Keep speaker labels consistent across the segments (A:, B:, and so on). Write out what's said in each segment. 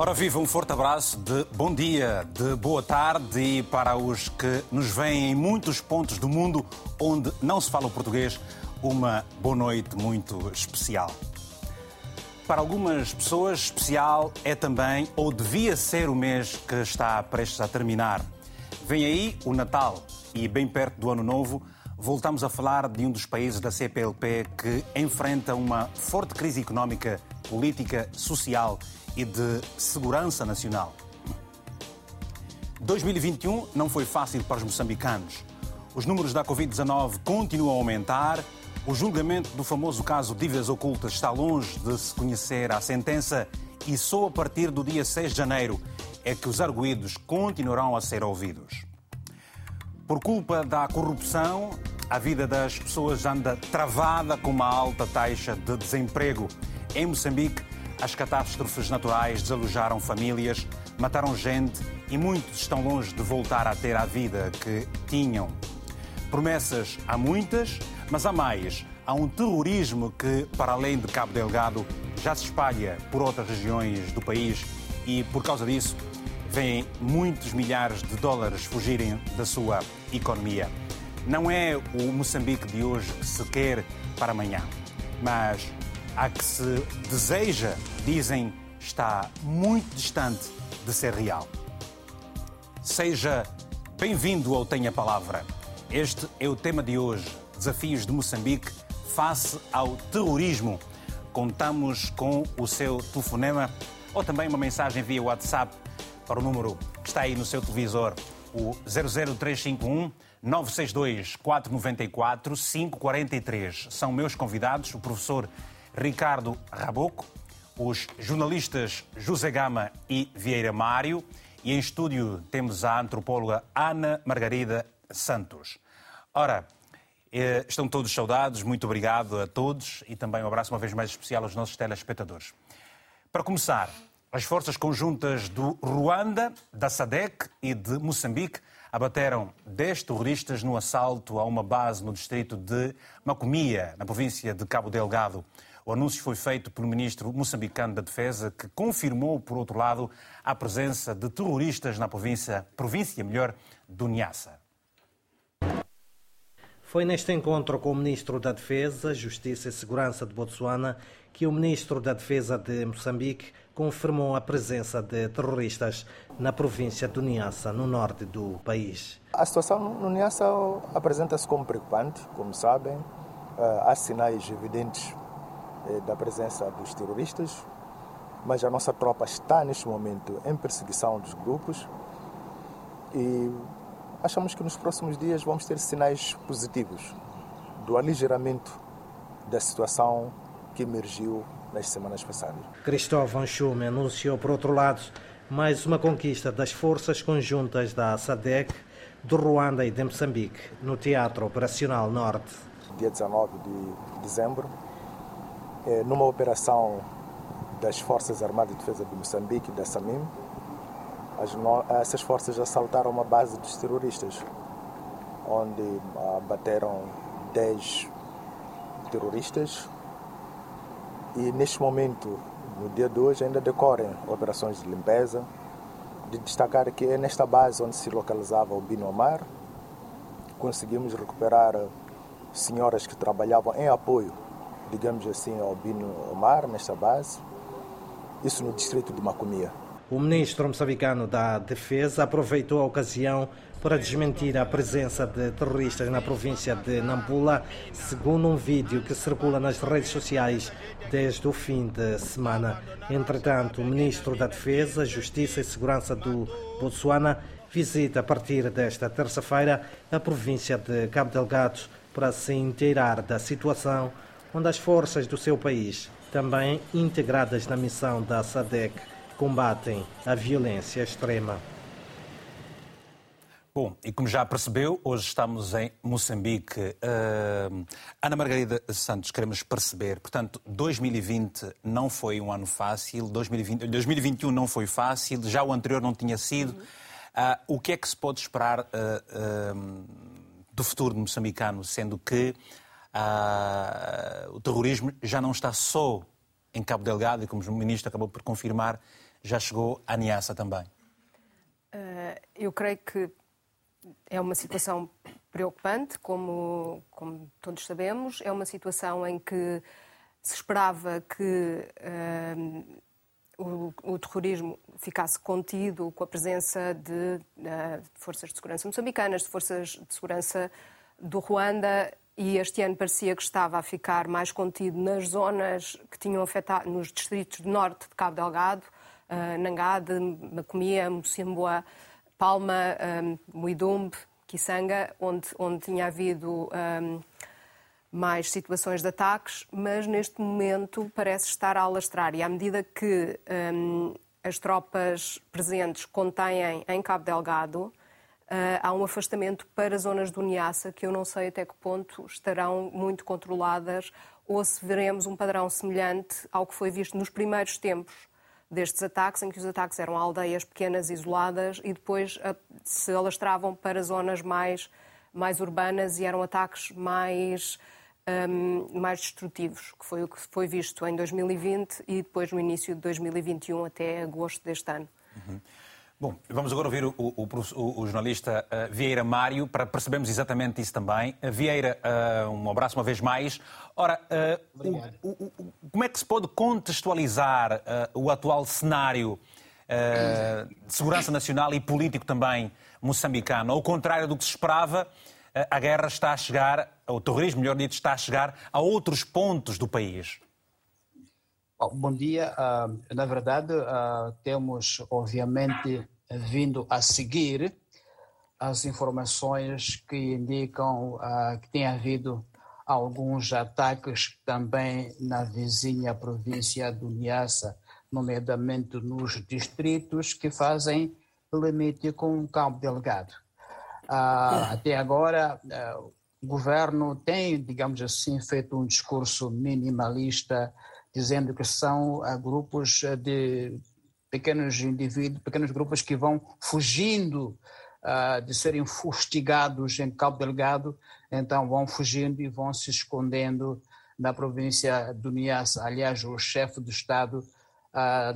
A: Ora, viva um forte abraço de bom dia, de boa tarde e para os que nos veem em muitos pontos do mundo onde não se fala o português, uma boa noite muito especial. Para algumas pessoas, especial é também, ou devia ser, o mês que está prestes a terminar. Vem aí o Natal e, bem perto do Ano Novo, voltamos a falar de um dos países da CPLP que enfrenta uma forte crise económica, política, social e de segurança nacional. 2021 não foi fácil para os moçambicanos. Os números da Covid-19 continuam a aumentar. O julgamento do famoso caso Dívidas Ocultas está longe de se conhecer a sentença e só a partir do dia 6 de janeiro é que os arguídos continuarão a ser ouvidos. Por culpa da corrupção, a vida das pessoas anda travada com uma alta taxa de desemprego. Em Moçambique, as catástrofes naturais desalojaram famílias, mataram gente e muitos estão longe de voltar a ter a vida que tinham. Promessas há muitas, mas há mais. Há um terrorismo que, para além de Cabo Delgado, já se espalha por outras regiões do país e, por causa disso, vêm muitos milhares de dólares fugirem da sua economia. Não é o Moçambique de hoje que se quer para amanhã, mas a que se deseja, dizem, está muito distante de ser real. Seja bem-vindo ao Tenha Palavra. Este é o tema de hoje: Desafios de Moçambique face ao terrorismo. Contamos com o seu telefonema ou também uma mensagem via WhatsApp para o número que está aí no seu televisor, o 00351 962 494 543. São meus convidados, o professor Ricardo Raboco, os jornalistas José Gama e Vieira Mário e em estúdio temos a antropóloga Ana Margarida Santos. Ora, eh, estão todos saudados, muito obrigado a todos e também um abraço uma vez mais especial aos nossos telespectadores. Para começar, as forças conjuntas do Ruanda, da SADEC e de Moçambique abateram 10 terroristas no assalto a uma base no distrito de Macomia, na província de Cabo Delgado. O anúncio foi feito pelo ministro moçambicano da Defesa, que confirmou, por outro lado, a presença de terroristas na província, província melhor, do Niassa.
B: Foi neste encontro com o ministro da Defesa, Justiça e Segurança de Botsuana que o ministro da Defesa de Moçambique confirmou a presença de terroristas na província do Niassa, no norte do país.
C: A situação no Niassa apresenta-se como preocupante, como sabem. Eh, há sinais evidentes da presença dos terroristas, mas a nossa tropa está neste momento em perseguição dos grupos e achamos que nos próximos dias vamos ter sinais positivos do aligeramento da situação que emergiu nas semanas passadas.
B: Cristóvão Chume anunciou, por outro lado, mais uma conquista das forças conjuntas da SADEC, do Ruanda e de Moçambique, no Teatro Operacional Norte.
C: Dia 19 de dezembro, é, numa operação das Forças Armadas de Defesa de Moçambique, da SAMIM, essas forças assaltaram uma base dos terroristas, onde abateram 10 terroristas e neste momento, no dia de hoje, ainda decorrem operações de limpeza. De destacar que é nesta base onde se localizava o Bino Omar, conseguimos recuperar senhoras que trabalhavam em apoio digamos assim, ao Bino Omar, nesta base, isso no distrito de Macomia.
B: O ministro moçambicano da Defesa aproveitou a ocasião para desmentir a presença de terroristas na província de Nampula, segundo um vídeo que circula nas redes sociais desde o fim de semana. Entretanto, o ministro da Defesa, Justiça e Segurança do Botsuana visita a partir desta terça-feira a província de Cabo Delgado para se inteirar da situação onde as forças do seu país, também integradas na missão da SADEC, combatem a violência extrema.
A: Bom, e como já percebeu, hoje estamos em Moçambique. Uh, Ana Margarida Santos, queremos perceber, portanto, 2020 não foi um ano fácil, 2020, 2021 não foi fácil, já o anterior não tinha sido. Uh, o que é que se pode esperar uh, do futuro moçambicano, sendo que ah, o terrorismo já não está só em Cabo Delgado, e como o ministro acabou por confirmar, já chegou a Niassa também?
D: Uh, eu creio que é uma situação preocupante, como, como todos sabemos. É uma situação em que se esperava que uh, o, o, terrorismo ficasse contido com a presença de, uh, de, forças de segurança moçambicanas, de forças de segurança do Ruanda, e este ano parecia que estava a ficar mais contido nas zonas que tinham afetado, nos distritos do norte de Cabo Delgado, uh, Nangade, Macomia, Mocimboa, Palma, um, Muidumbe, Kisanga, onde, onde tinha havido um, mais situações de ataques, mas neste momento parece estar a alastrar. E à medida que um, as tropas presentes contêm em Cabo Delgado, há um afastamento para zonas do Niassa que eu não sei até que ponto estarão muito controladas ou se veremos um padrão semelhante ao que foi visto nos primeiros tempos destes ataques, em que os ataques eram aldeias pequenas, isoladas, e depois uh, se alastravam para zonas mais, mais urbanas e eram ataques mais um, mais destrutivos, que foi o que foi visto em 2020 e depois no início de 2021 até agosto deste ano.
A: Uhum. Bom, vamos agora ouvir o, o, o, o jornalista uh, Vieira Mário para percebermos exatamente isso também. Uh, Vieira, uh, um abraço uma vez mais. Ora, como é que se pode contextualizar o atual cenário de segurança nacional e político também moçambicano? Ao contrário do que se esperava, a guerra está a chegar, o terrorismo, melhor dito, está a chegar a outros pontos do país.
E: Bom dia. Uh, na verdade, uh, temos, obviamente, vindo a seguir as informações que indicam uh, que tem havido alguns ataques também na vizinha província do Niassa, nomeadamente nos distritos que fazem limite com o Cabo Delgado. Uh, até agora, o governo tem, digamos assim, feito um discurso minimalista, dizendo que são uh, grupos de pequenos indivíduos, pequenos grupos que vão fugindo de serem fustigados em Cabo Delgado, então vão fugindo e vão se escondendo na província do Niassa. Aliás, o chefe do Estado,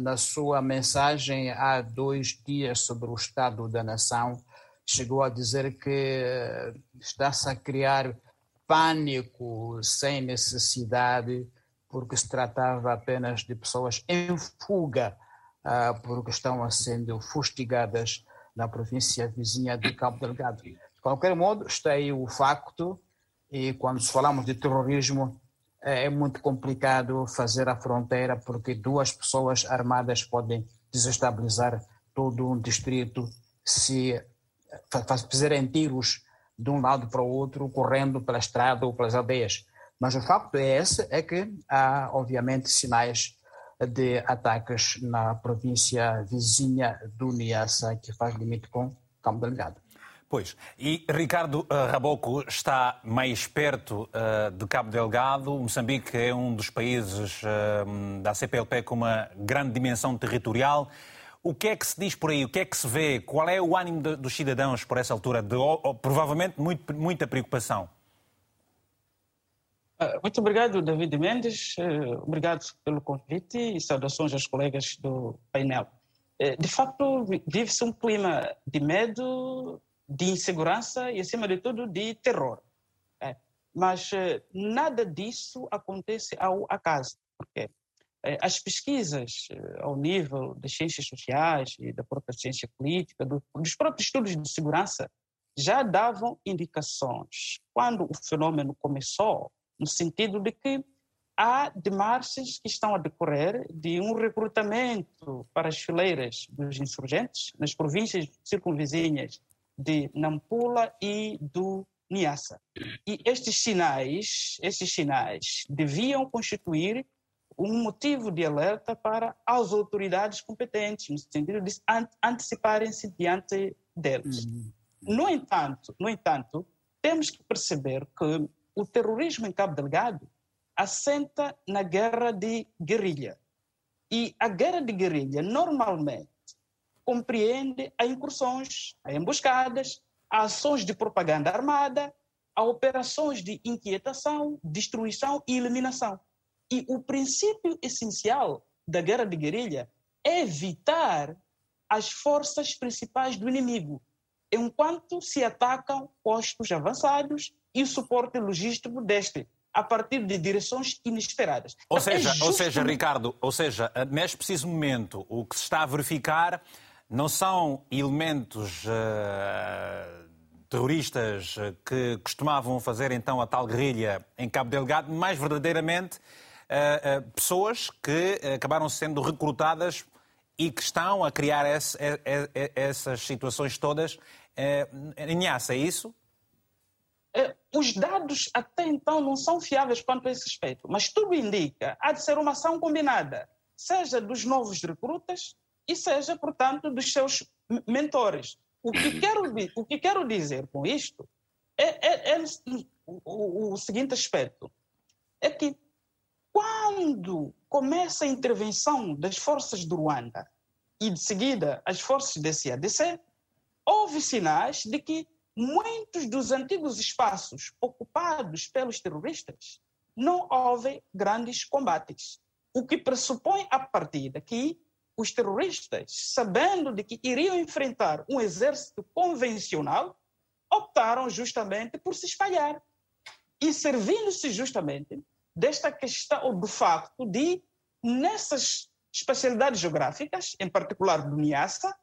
E: na sua mensagem há dois dias sobre o estado da nação, chegou a dizer que está-se a criar pânico sem necessidade, porque se tratava apenas de pessoas em fuga, uh, porque estão sendo fustigadas na província vizinha de Cabo Delgado. De qualquer modo, está aí o facto, e quando falamos de terrorismo, é muito complicado fazer a fronteira, porque duas pessoas armadas podem desestabilizar todo um distrito se fazerem tiros de um lado para o outro, correndo pela estrada ou pelas aldeias. Mas o facto é esse, é que há, obviamente, sinais de ataques na província vizinha do Niassa, que faz limite com Campo Delgado.
A: Pois, e Ricardo uh, Raboco está mais perto uh, de Cabo Delgado. Moçambique é um dos países uh, da CPLP com uma grande dimensão territorial. O que é que se diz por aí? O que é que se vê? Qual é o ânimo de, dos cidadãos por essa altura? De, provavelmente muito, muita preocupação.
F: Ah, muito obrigado, David Mendes. Eh, obrigado pelo convite e saudações aos colegas do painel. Eh, de facto, vive-se um clima de medo, de insegurança e, acima de tudo, de terror. Mas eh, nada disso acontece ao acaso. Por quê? É, as pesquisas ao nível das ciências sociais e da própria ciência política, dos próprios estudos de segurança, já davam indicações quando o fenômeno começou, no sentido de que há demarches que estão a decorrer de um recrutamento para as fileiras dos insurgentes nas províncias circunvizinhas de Nampula e do Niassa. E estes sinais, estes sinais deviam constituir um motivo de alerta para as autoridades competentes, no sentido de anteciparem-se diante deles. Uhum. No entanto, no entanto, temos que perceber que o terrorismo em Cabo Delgado assenta na guerra de guerrilha. E a guerra de guerrilha normalmente compreende a incursões, a emboscadas, a ações de propaganda armada, a operações de inquietação, destruição e eliminação. E o princípio essencial da guerra de guerrilha evitar as forças principais do inimigo, enquanto se atacam postos avançados e o suporte logístico deste, a partir de direções inesperadas.
A: Ou então, seja, é ou seja, Ricardo, ou seja, neste preciso momento, o que se está a verificar não são elementos uh, terroristas que costumavam fazer então a tal guerrilha em Cabo Delgado, mas verdadeiramente uh, uh, pessoas que acabaram sendo recrutadas e que estão a criar esse, essas situações todas em Nhassa, é isso?
F: Os dados até então não são fiáveis quanto a esse respeito, mas tudo indica há de ser uma ação combinada, seja dos novos recrutas e seja, portanto, dos seus mentores. O que quero, o que quero dizer com isto é, é, é o, o seguinte aspecto: é que quando começa a intervenção das forças do Ruanda e de seguida as forças da CADC, houve sinais de que muitos dos antigos espaços ocupados pelos terroristas não houve grandes combates, o que pressupõe a partir daqui os terroristas, sabendo de que iriam enfrentar um exército convencional, optaram justamente por se espalhar. E servindo-se justamente desta questão ou do facto de nessas especialidades geográficas, em particular do Niassa,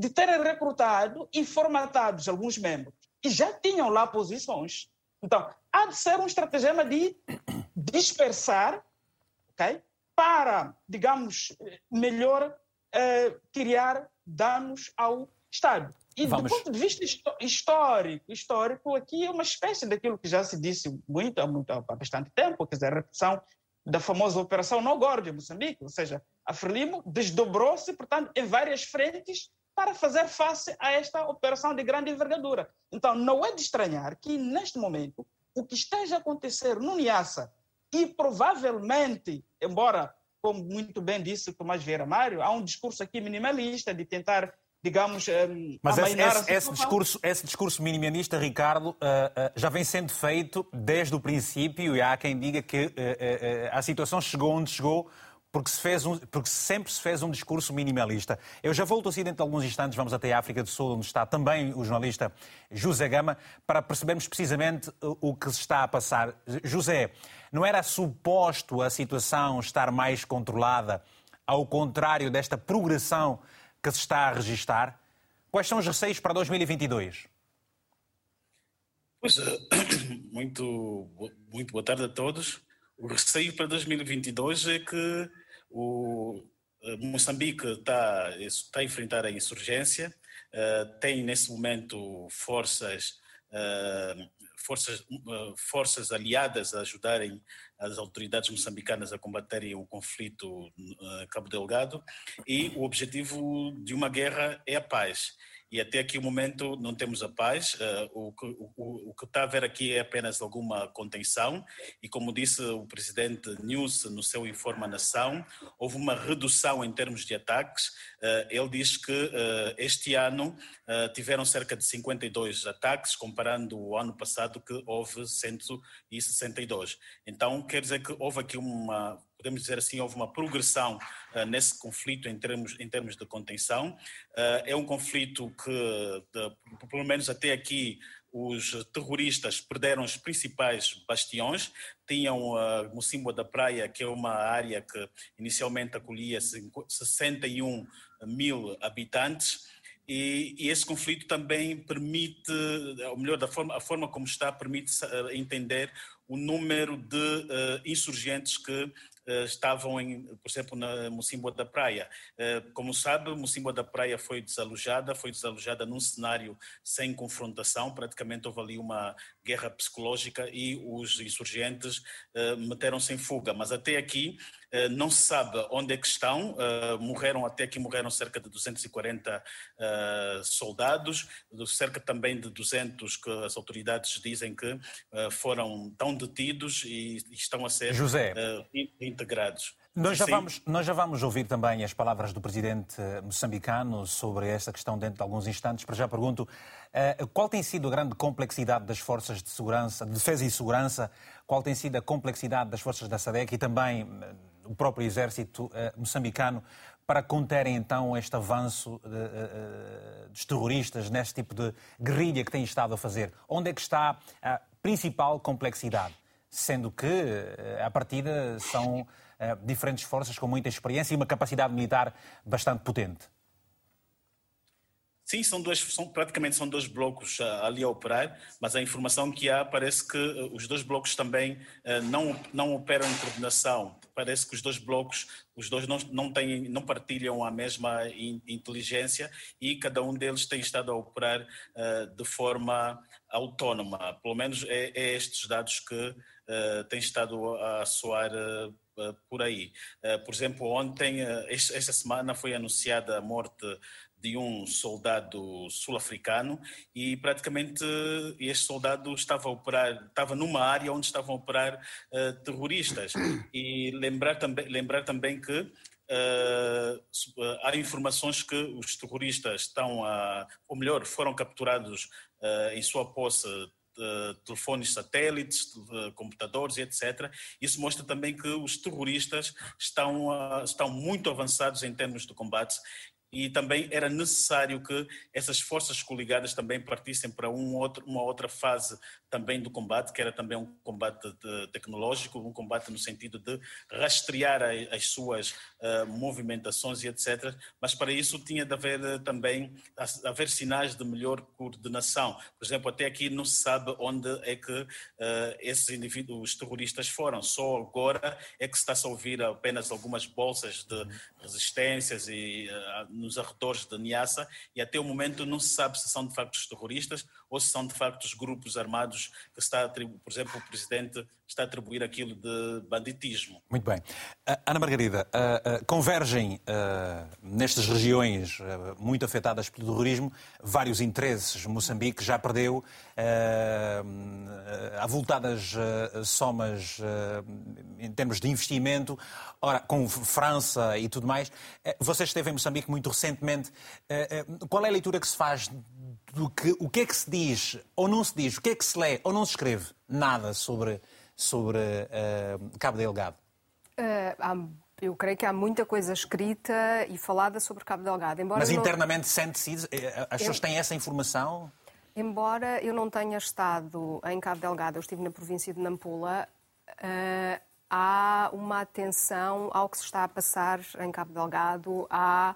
F: de terem recrutado e formatados alguns membros que já tinham lá posições. Então, há de ser um estratagema de dispersar, ok? Para, digamos, melhor eh, criar danos ao Estado. E Vamos. do ponto de vista histórico, histórico, aqui é uma espécie daquilo que já se disse muito, há, muito, há bastante tempo, quer dizer, a repetição da famosa Operação Nogorde, em Moçambique, ou seja, a Frelimo desdobrou-se, portanto, em várias frentes para fazer face a esta operação de grande envergadura. Então, não é de estranhar que, neste momento, o que esteja a acontecer no Niassa e provavelmente, embora, como muito bem disse Tomás Vieira Mário, há um discurso aqui minimalista de tentar digamos, um,
A: Mas esse, esse, esse, discurso, esse discurso minimalista, Ricardo, uh, uh, já vem sendo feito desde o princípio e há quem diga que uh, a situação chegou onde chegou porque, se fez um, porque sempre se fez um discurso minimalista. Eu já volto assim dentro de alguns instantes, vamos até a África do Sul, onde está também o jornalista José Gama, para percebermos precisamente o que se está a passar. José, não era suposto a situação estar mais controlada, ao contrário desta progressão que se está a registar? Quais são os receios para 2022?
G: Pois, muito, muito boa tarde a todos. O receio para 2022 é que o eh, Moçambique está, está a enfrentar a insurgência, uh, tem nesse momento forças, uh, forças, uh, forças aliadas a ajudarem as autoridades moçambicanas a combaterem o conflito uh, Cabo Delgado e o objetivo de uma guerra é a paz e até aqui o momento não temos a paz. Uh, o, que, o, o, que está a ver aqui é apenas alguma contenção e, como disse o presidente News no seu Informa Nação, houve uma redução em termos de ataques. Uh, ele diz que uh, este ano tiveram cerca de 52 ataques, comparando o ano passado que houve 162. Então, quer dizer que houve aqui uma podemos dizer assim, houve uma progressão uh, nesse conflito em termos, em termos de contenção. Uh, é um conflito que, de, pelo menos até aqui, os terroristas perderam os principais bastiões, tinham uh, Mocimboa da Praia, que é uma área que inicialmente acolhia 61 mil habitantes, e, e, esse conflito também permite, ou melhor, da forma, a forma como está, permite entender o número de uh, insurgentes que eh, estavam, em, por exemplo, na Mocimboa da Praia. Eh, como sabe, Mocimboa da Praia foi desalojada, foi desalojada num cenário sem confrontação, praticamente houve ali uma guerra psicológica e os insurgentes eh, meteram-se em fuga. Mas até aqui não se sabe onde é que estão, morreram, até aqui morreram cerca de 240 soldados, cerca também de 200 que as autoridades dizem que foram tão detidos e estão a ser
A: José
G: integrados.
A: Nós já, vamos, nós já vamos ouvir também as palavras do presidente moçambicano sobre esta questão dentro de alguns instantes. Para já pergunto, uh, qual tem sido a grande complexidade das forças de segurança, de defesa e segurança? Qual tem sido a complexidade das forças da SADEC e também uh, o próprio exército moçambicano para conterem então este avanço dos terroristas neste tipo de guerrilha que têm estado a fazer? Onde é que está a principal complexidade? Sendo que, à partida, são diferentes forças com muita experiência e uma capacidade militar bastante potente.
G: Sim, são dois, são, praticamente são dois blocos uh, ali a operar, mas a informação que há parece que uh, os dois blocos também uh, não, não operam em coordenação. Parece que os dois blocos, os dois não, não, têm, não partilham a mesma in, inteligência e cada um deles tem estado a operar de forma autónoma. Pelo menos é, é estes dados que têm estado a soar por aí. Por exemplo, ontem, esta semana, foi anunciada a morte de um soldado sul-africano e praticamente este soldado estava a operar, estava numa área onde estavam a operar uh, terroristas. E lembrar também, lembrar também que uh, há informações que os terroristas estão a, ou melhor, foram capturados uh, em sua posse telefones satélites, computadores etc. Isso mostra também que os terroristas estão, estão muito avançados em termos de combate e também era necessário que essas forças coligadas também partissem para um outro, uma outra fase também do combate, que era também um combate tecnológico, um combate no sentido de rastrear as suas uh, movimentações e etc. Mas para isso tinha de haver uh, também haver sinais de melhor coordenação. Por exemplo, até aqui não se sabe onde é que uh, esses indivíduos terroristas foram. Só agora é que se está a ouvir apenas algumas bolsas de resistências e nos arredores de Niassa e até o momento não se sabe se são de facto terroristas ou se são de facto os grupos armados que está, por exemplo, o Presidente está a atribuir aquilo de banditismo.
A: Muito bem. Ana Margarida, uh, uh, convergem nestas regiões muito afetadas pelo terrorismo vários interesses. Moçambique já perdeu avultadas somas em termos de investimento. Ora, com França e tudo mais. Você esteve em Moçambique muito recentemente. Qual é a leitura que se faz do que o que é que se diz ou não se diz, o que é que se lê ou não se escreve nada sobre, sobre uh, Cabo Delgado?
D: Uh, eu creio que há muita coisa escrita e falada sobre Cabo Delgado.
A: Embora Mas internamente não... sente-se, as pessoas têm essa informação?
D: Embora eu não tenha estado em Cabo Delgado, eu estive na província de Nampula, uh, há uma atenção ao que se está a passar em Cabo Delgado, há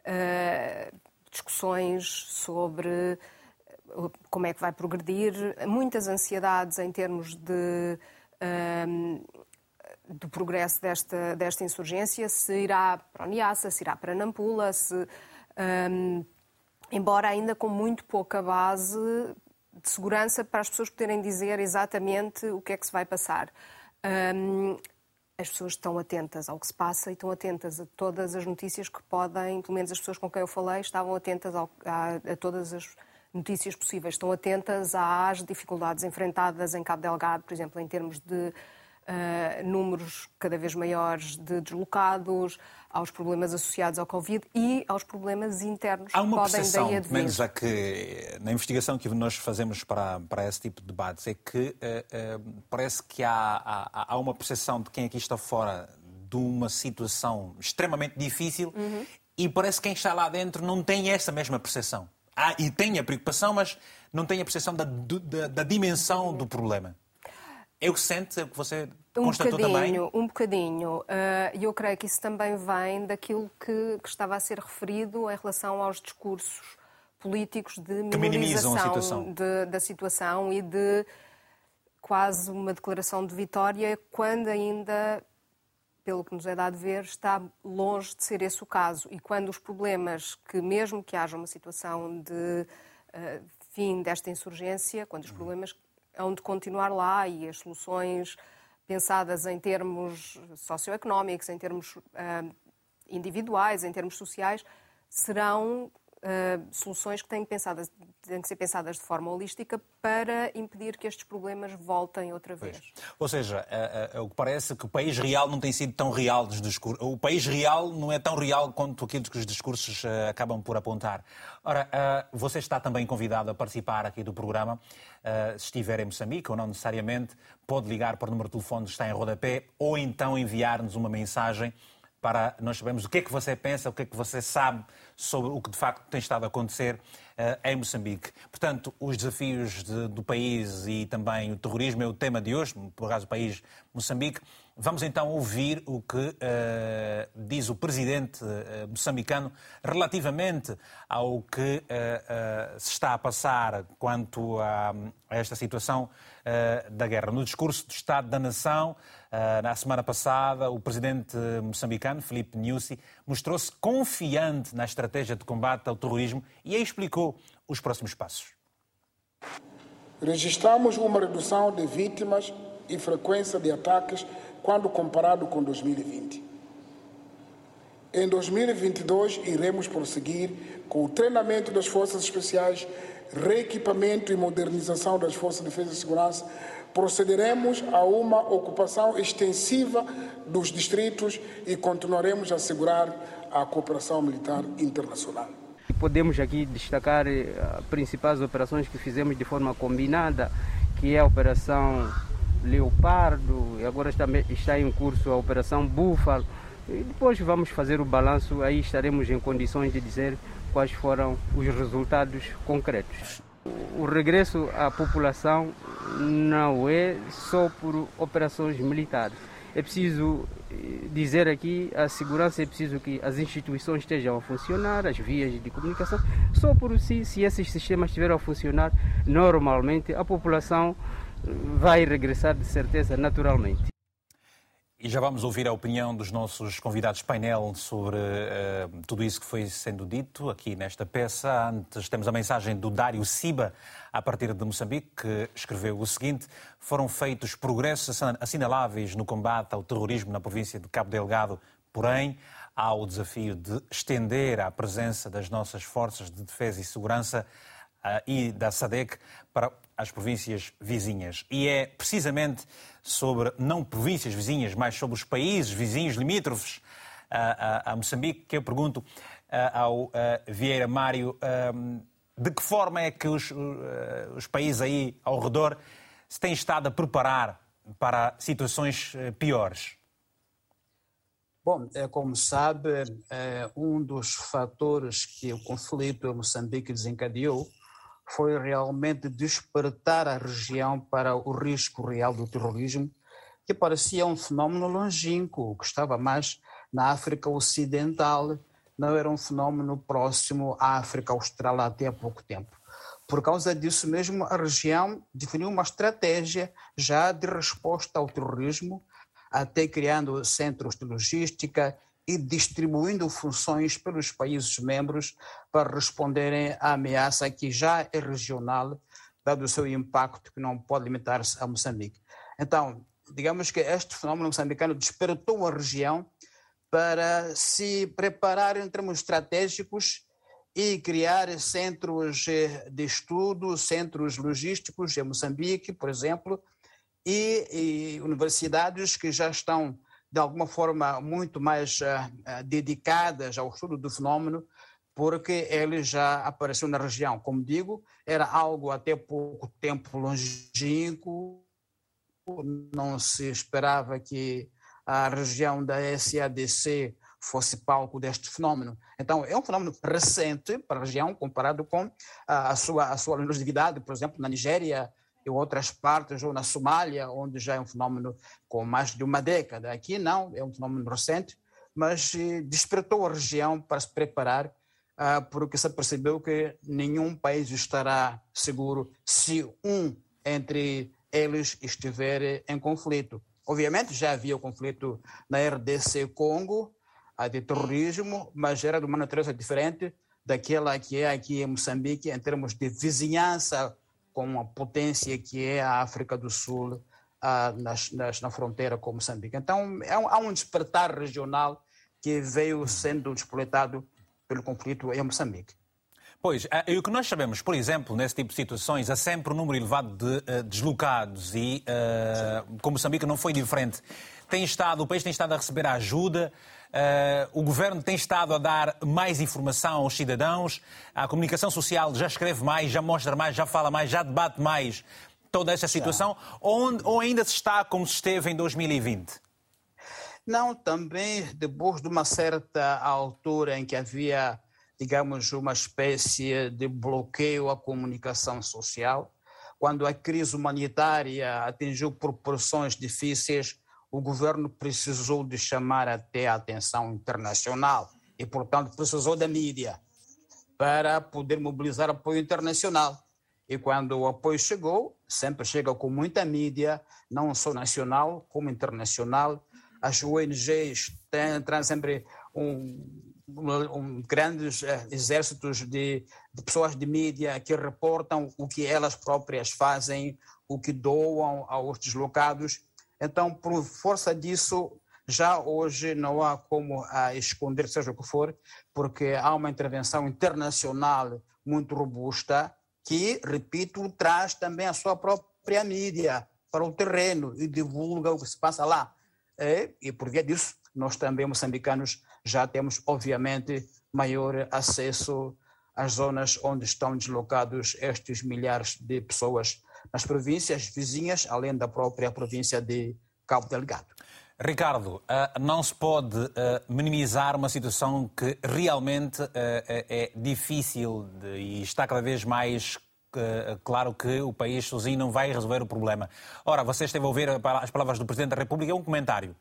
D: uh, discussões sobre eh, como é que vai progredir, muitas ansiedades em termos de, um, ehm, do progresso desta, desta insurgência, se irá para Niassa, se irá para Nampula, se, um, ehm, embora ainda com muito pouca base de segurança para as pessoas poderem dizer exatamente o que é que se vai passar. Um, ehm, as pessoas estão atentas ao que se passa e estão atentas a todas as notícias que podem, pelo menos as pessoas com quem eu falei, estavam atentas ao, a, a, todas as notícias possíveis. Estão atentas às dificuldades enfrentadas em Cabo Delgado, por exemplo, em termos de uh, números cada vez maiores de deslocados, aos problemas associados ao Covid e aos problemas internos
A: Há uma
D: que podem daí advir.
A: menos a que, na investigação que nós fazemos para, para esse tipo de debates, é que uh, uh, parece que há, há, há, uma percepção de quem aqui está fora de uma situação extremamente difícil uhum. e parece que quem está lá dentro não tem essa mesma percepção. Ah, e tem a preocupação, mas não tem a percepção da, da, da dimensão do problema. É o que sente, é o que você um constatou
D: também?
A: Um
D: bocadinho. Ah, e eu creio que isso também vem daquilo que, que, estava a ser referido em relação aos discursos políticos de minimização situação. De, da situação e de quase uma declaração de vitória, quando ainda, pelo que nos é dado ver, está longe de ser esse o caso. E quando os problemas, que mesmo que haja uma situação de uh, fim desta insurgência, quando os uhum. problemas hão de continuar lá e as soluções pensadas em termos socioeconómicos, em termos uh, individuais, em termos sociais, serão uh, soluções que têm, pensadas, têm que ser pensadas de forma holística para impedir que estes problemas voltem outra vez. Pois.
A: Ou seja, é, é, é, o que parece que o país real não tem sido tão real dos discursos. O país real não é tão real quanto aquilo que os discursos uh, acabam por apontar. Ora, uh, você está também convidado a participar aqui do programa. Uh, se estiver em Moçambique ou não necessariamente, pode ligar para o número de telefone que está em rodapé ou então enviar-nos uma mensagem para nós sabermos o que é que você pensa, o que é que você sabe sobre o que de facto tem estado a acontecer uh, em Moçambique. Portanto, os desafios de, do país e também o terrorismo é o tema de hoje, por acaso o país Moçambique. Vamos então ouvir o que uh, diz o presidente uh, moçambicano relativamente ao que se está a passar quanto a, a esta situação da guerra. No discurso do Estado da Nação, na semana passada, o presidente moçambicano, Felipe Nyusi, mostrou-se confiante na estratégia de combate ao terrorismo e aí explicou os próximos passos.
H: Registramos uma redução de vítimas e frequência de ataques quando comparado com 2020. Em 2022, iremos prosseguir com o treinamento das forças especiais, reequipamento e modernização das forças de defesa e segurança procederemos a uma ocupação extensiva dos distritos e continuaremos a assegurar a cooperação militar internacional.
I: Podemos aqui destacar as eh, principais operações que fizemos de forma combinada, que é a Operação Leopardo, e agora está, está em curso a Operação Búfalo. E depois vamos fazer o balanço, aí estaremos em condições de dizer quais foram os resultados concretos. O regresso à população não é só por operações militares. É preciso eh, dizer aqui, a segurança é preciso que as instituições estejam a funcionar, as vias de comunicação. Só por si, se esses sistemas estiverem a funcionar normalmente, a população vai regressar de certeza naturalmente.
A: E já vamos ouvir a opinião dos nossos convidados painel sobre uh, tudo isso que foi sendo dito aqui nesta peça. Antes temos a mensagem do Dário Siba, a partir de Moçambique, que escreveu o seguinte: Foram feitos progressos assinaláveis no combate ao terrorismo na província de Cabo Delgado, porém há o desafio de estender a presença das nossas forças de defesa e segurança uh, e da SADEC para as províncias vizinhas. E é precisamente sobre, não províncias vizinhas, mas sobre os países vizinhos limítrofes a, a, a Moçambique, que eu pergunto uh, ao Vieira Mário de que forma é que os, os países aí ao redor se têm estado a preparar para situações piores?
E: Bom, é, como sabe, é, um dos fatores que o conflito em Moçambique desencadeou foi realmente despertar a região para o risco real do terrorismo, que parecia um fenômeno longínquo, que estava mais na África Ocidental, não era um fenômeno próximo à África Austral até há pouco tempo. Por causa disso mesmo, a região definiu uma estratégia já de resposta ao terrorismo, até criando centros de logística e distribuindo funções pelos países membros para responderem à ameaça que já é regional, dado o seu impacto que não pode limitar-se a Moçambique. Então, digamos que este fenômeno moçambicano despertou a região para se preparar em termos estratégicos e criar centros eh, de estudo, centros logísticos em Moçambique, por exemplo, e, e universidades que já estão de alguma forma muito mais uh, dedicadas ao estudo do fenômeno, porque ele já apareceu na região. Como digo, era algo até pouco tempo longínquo, não se esperava que a região da SADC fosse palco deste fenômeno. Então, é um fenômeno recente para a região, comparado com a sua, a sua longevidade, por exemplo, na Nigéria, em outras partes, ou na Somália, onde já é um fenômeno com mais de uma década. Aqui não, é um fenômeno recente, mas eh, despertou a região para se preparar, ah, porque se percebeu que nenhum país estará seguro se um entre eles estiver em conflito. Obviamente já havia o conflito na RDC Congo, de terrorismo, mas era de uma natureza diferente daquela que é aqui em Moçambique, em termos de vizinhança com a potência que é a África do Sul ah, nas, nas, na fronteira com Moçambique. Então, é um, há um despertar regional que veio sendo despoletado pelo conflito em Moçambique.
A: Pois, eh, e o que nós sabemos, por exemplo, nesse tipo de situações, há sempre um número elevado de uh, deslocados e, uh, como Moçambique não foi diferente, tem estado, o país tem estado a receber ajuda, o governo tem estado a dar mais informação aos cidadãos, a comunicação social já escreve mais, já mostra mais, já fala mais, já debate mais toda essa situação, ou, ou ainda se está como se esteve em 2020?
E: Não, também depois de uma certa altura em que havia digamos, uma espécie de bloqueio à comunicação social. Quando a crise humanitária atingiu proporções difíceis, o governo precisou de chamar até a atenção internacional e, portanto, precisou da mídia para poder mobilizar apoio internacional. E quando o apoio chegou, sempre chega com muita mídia, não só nacional como internacional. As ONGs têm, têm sempre um, um, grandes uh, exércitos de, de, pessoas de mídia que reportam o que elas próprias fazem, o que doam aos deslocados. Então, por força disso, já hoje não há como uh, esconder, seja o que for, porque há uma intervenção internacional muito robusta que, repito, traz também a sua própria mídia para o terreno e divulga o que se passa lá. E, e por via disso, nós também, moçambicanos, já temos, obviamente, maior acesso às zonas onde estão deslocados estes milhares de pessoas nas províncias vizinhas, além da própria província de Cabo Delgado.
A: Ricardo, eh, não se pode eh, minimizar uma situação que realmente eh, é difícil e está cada vez mais claro que o país sozinho não vai resolver o problema. Ora, você esteve a ouvir as palavras do Presidente da República, um comentário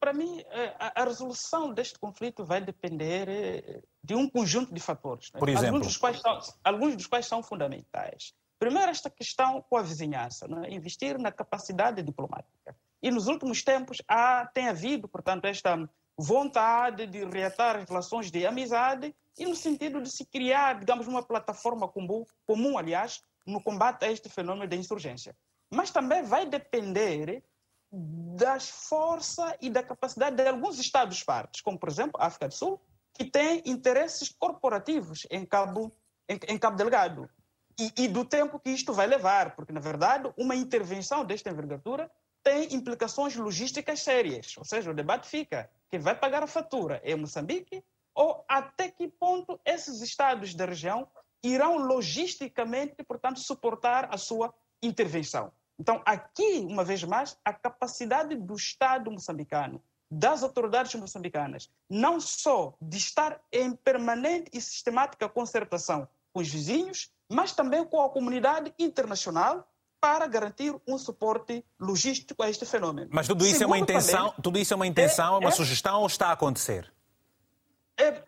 F: para mim, é, a, resolução deste conflito vai depender é, de um conjunto de fatores.
A: Né?
F: Alguns dos, quais são, alguns dos quais são fundamentais. Primeiro, esta questão com a vizinhança, né? investir na capacidade diplomática. E nos últimos tempos há, tem havido, portanto, esta vontade de reatar as relações de amizade e no sentido de se criar, digamos, uma plataforma comum, comum aliás, no combate a este fenômeno da insurgência. Mas também vai depender das força e da capacidade de alguns Estados-partes, como, por exemplo, a África do Sul, que tem interesses corporativos em Cabo, em, em Cabo Delgado. E, e, do tempo que isto vai levar, porque, na verdade, uma intervenção desta envergadura tem implicações logísticas sérias. Ou seja, o debate fica: quem vai pagar a fatura é Moçambique ou até que ponto esses Estados da região irão logisticamente, portanto, suportar a sua intervenção? Então, aqui, uma vez mais, a capacidade do Estado moçambicano, das autoridades moçambicanas, não só de estar em permanente e sistemática concertação com os vizinhos, mas também com a comunidade internacional para garantir um suporte logístico a este fenômeno.
A: Mas tudo isso Segundo é uma intenção, também, tudo isso é uma intenção, é, uma é, sugestão ou está a acontecer?
F: É,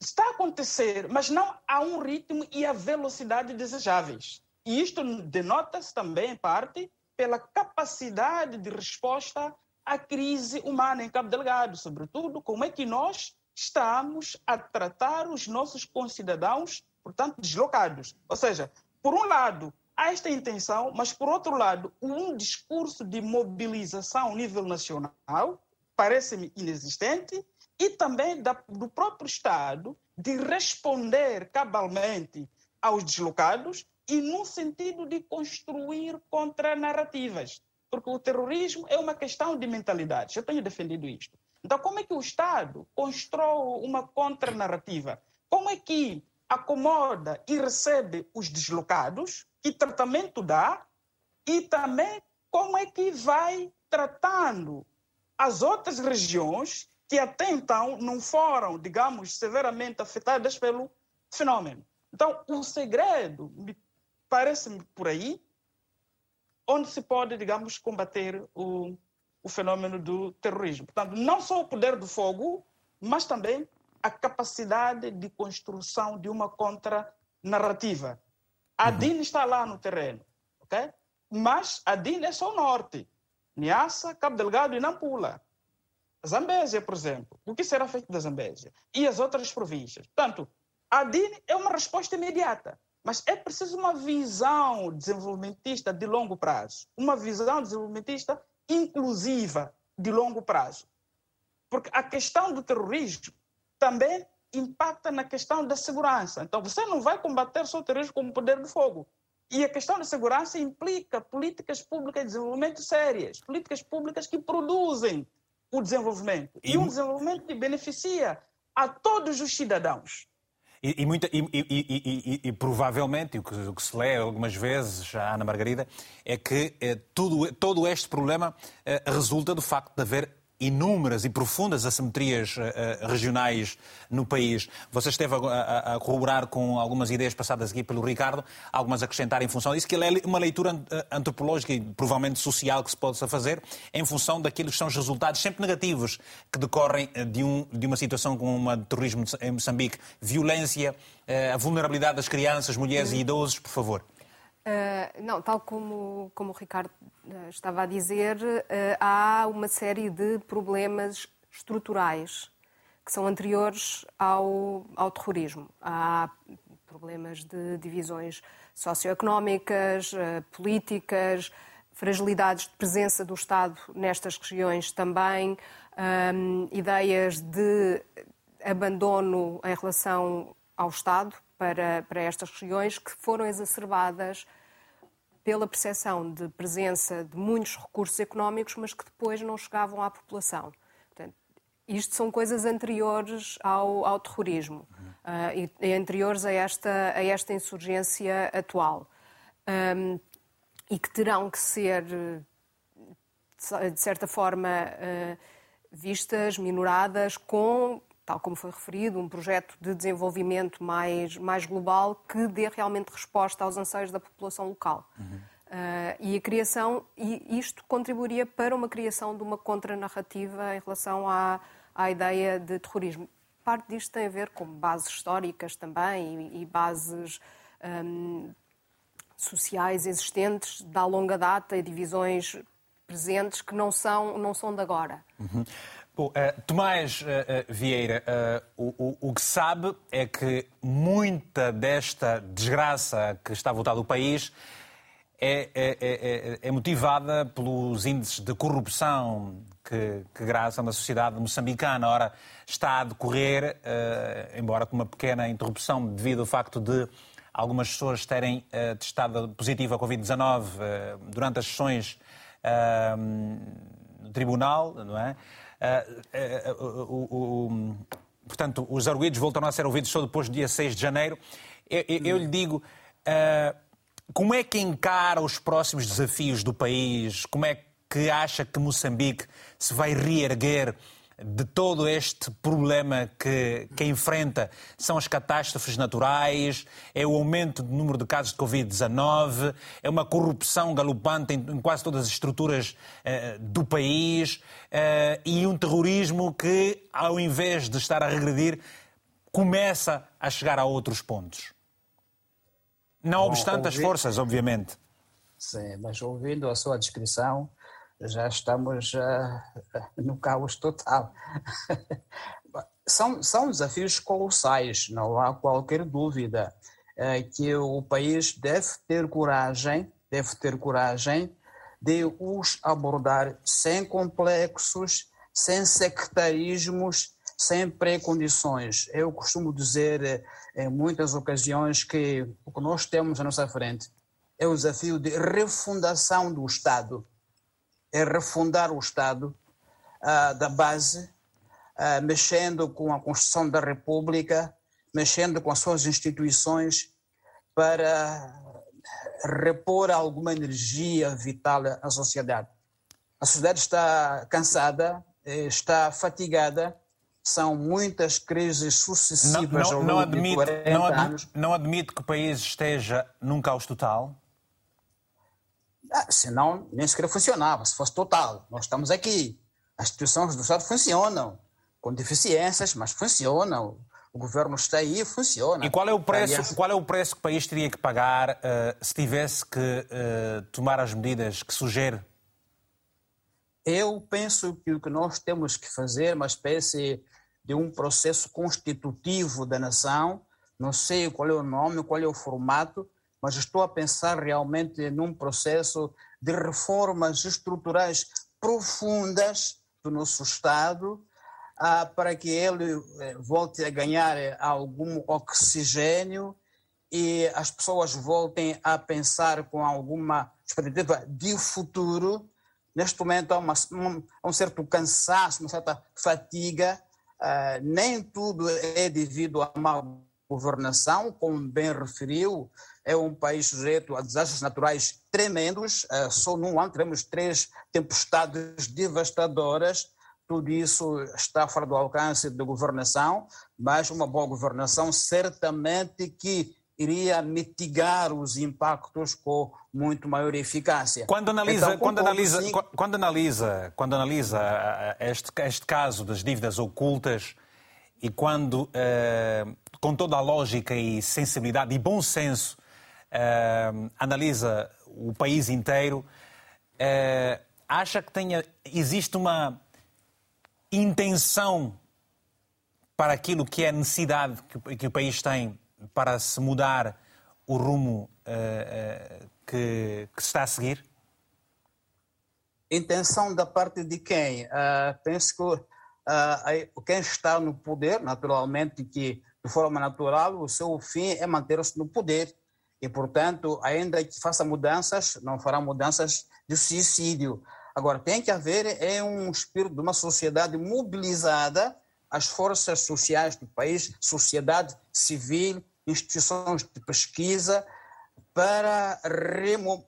F: está a acontecer, mas não a um ritmo e a velocidade desejáveis. E isto denota-se também, em parte, pela capacidade de resposta à crise humana em Cabo Delgado, sobretudo como é que nós estamos a tratar os nossos concidadãos, portanto, deslocados. Ou seja, por um lado, há esta intenção, mas por outro lado, um discurso de mobilização a nível nacional parece-me inexistente e também da, do próprio Estado de responder cabalmente aos deslocados e no sentido de construir contranarrativas. Porque o terrorismo é uma questão de mentalidade. Eu tenho defendido isto. Então, como é que o Estado constrói uma contranarrativa? Como é que acomoda e recebe os deslocados? Que tratamento dá? E também como é que vai tratando as outras regiões que até então não foram, digamos, severamente afetadas pelo fenômeno. Então, o segredo, me parece-me por aí onde se pode, digamos, combater o, o fenômeno do terrorismo. Portanto, não só o poder do fogo, mas também a capacidade de construção de uma contra-narrativa. A uhum. DIN está lá no terreno, ok? Mas a DIN é só o norte. Niassa, Cabo Delgado e Nampula. Zambésia, por exemplo. O que será feito da Zambésia? E as outras províncias. Portanto, a DIN é uma resposta imediata. Mas é preciso uma visão desenvolvimentista de longo prazo, uma visão desenvolvimentista inclusiva de longo prazo. Porque a questão do terrorismo também impacta na questão da segurança. Então, você não vai combater só o terrorismo com o poder do fogo. E a questão da segurança implica políticas públicas de desenvolvimento sérias, políticas públicas que produzem o desenvolvimento. E, e um desenvolvimento que beneficia a todos os cidadãos.
A: E, e, muita, e, e, provavelmente, o que, o que, se lê algumas vezes a Ana Margarida, é que eh, tudo, todo este problema eh, resulta do facto de haver inúmeras e profundas assimetrias uh, regionais no país. Você esteve a, corroborar com algumas ideias passadas aqui pelo Ricardo, algumas a acrescentar em função disso, que é uma leitura eh, antropológica e provavelmente social que se possa fazer em função daquilo que são os resultados sempre negativos que decorrem de, um, de uma situação como uma de terrorismo em Moçambique. Violência, a vulnerabilidade das crianças, mulheres e idosos, por favor.
D: Uh, não, tal como, como o Ricardo uh, estava a dizer, uh, há uma série de problemas estruturais que são anteriores ao, ao terrorismo. Há problemas de divisões socioeconómicas, políticas, fragilidades de presença do Estado nestas regiões também, ideias de abandono em relação ao Estado, para, para estas regiões que foram exacerbadas pela percepção de presença de muitos recursos económicos, mas que depois não chegavam à população. Portanto, isto são coisas anteriores ao, ao terrorismo uh, e, anteriores a esta, a esta insurgência atual. Um, e que terão que ser, de certa forma, uh, vistas, minoradas com tal como foi referido, um projeto de desenvolvimento mais, mais global que dê realmente resposta aos anseios da população local. Uhum. Uh, e a criação, e isto contribuiria para uma criação de uma contranarrativa em relação à, à ideia de terrorismo. Parte disto tem a ver com bases históricas também e, e bases um, sociais existentes da longa data e divisões presentes que não são, não são de agora.
A: Uhum. Bom, uh, Tomás uh, uh, Vieira, o, o, o, que sabe é que muita desta desgraça que está a voltar do país é, é, é, é, motivada pelos índices de corrupção que, que graçam na sociedade moçambicana. Ora, está a decorrer, embora com uma pequena interrupção devido ao facto de algumas pessoas terem testado positivo a Covid-19 durante as sessões no tribunal, não é? Uh, uh, uh, portanto, os arguídos voltam a ser ouvidos só depois do dia 6 de janeiro. Eu, eu, eu lhe digo, como é que encara os próximos desafios do país? Como é que acha que Moçambique se vai reerguer de todo este problema que, que enfrenta são as catástrofes naturais, é o aumento do número de casos de Covid-19, é uma corrupção galopante em, em quase todas as estruturas uh, do país uh, e um terrorismo que, ao invés de estar a regredir, começa a chegar a outros pontos. Não obstante as forças, obviamente.
E: Sim, mas ouvindo a sua descrição, já estamos uh, no caos total. são, são desafios colossais, não há qualquer dúvida uh, que o país deve ter coragem, deve ter coragem de os abordar sem complexos, sem sectarismos, sem precondições. Eu costumo dizer eh, em muitas ocasiões que o que nós temos à nossa frente é o desafio de refundação do Estado é refundar o Estado uh, da base, uh, mexendo com a Constituição da República, mexendo com as suas instituições para repor alguma energia vital à sociedade. A sociedade está cansada, está fatigada, são muitas crises sucessivas não, não, ao longo não admite, de 40
A: não
E: admite, anos.
A: Não admite que o país esteja num caos total?
E: Ah, senão, nem sequer funcionava, se fosse total. Nós estamos aqui. As instituições do Estado funcionam, com deficiências, mas funcionam. O governo está aí e funciona.
A: E qual é o preço, Aliás... qual é o preço que o país teria que pagar uh, se tivesse que uh, tomar as medidas que sugere?
E: Eu penso que o que nós temos que fazer é uma espécie de um processo constitutivo da nação. Não sei qual é o nome, qual é o formato, mas estou a pensar realmente num processo de reformas estruturais profundas do nosso Estado, ah, para que ele eh, volte a ganhar eh, algum oxigênio e as pessoas voltem a pensar com alguma expectativa de futuro. Neste momento há, uma, um, um certo cansaço, uma certa fatiga. Uh, nem tudo é devido à má governação, como bem referiu, é um país sujeito a desastres naturais tremendos. Uh, só num ano tivemos três tempestades devastadoras tudo isso está fora do alcance da governação, mas uma boa governação certamente que iria mitigar os impactos com muito maior eficácia.
A: Quando analisa, então, quando analisa, assim... quando analisa, quando analisa este, este caso das dívidas ocultas e quando, eh, com toda a lógica e sensibilidade e bom senso, eh, analisa o país inteiro, eh, acha que tenha, existe uma intenção para aquilo que é a necessidade que, que o país tem para se mudar o rumo uh, uh, que, que, se está a seguir?
E: Intenção da parte de quem? Uh, penso que quem está no poder, naturalmente, que de forma natural o seu fim é manter-se no poder. E, portanto, ainda que faça mudanças, não fará mudanças de suicídio. Agora, tem que haver é um espírito de uma sociedade mobilizada, as forças sociais do país, sociedade civil, instituições de pesquisa, para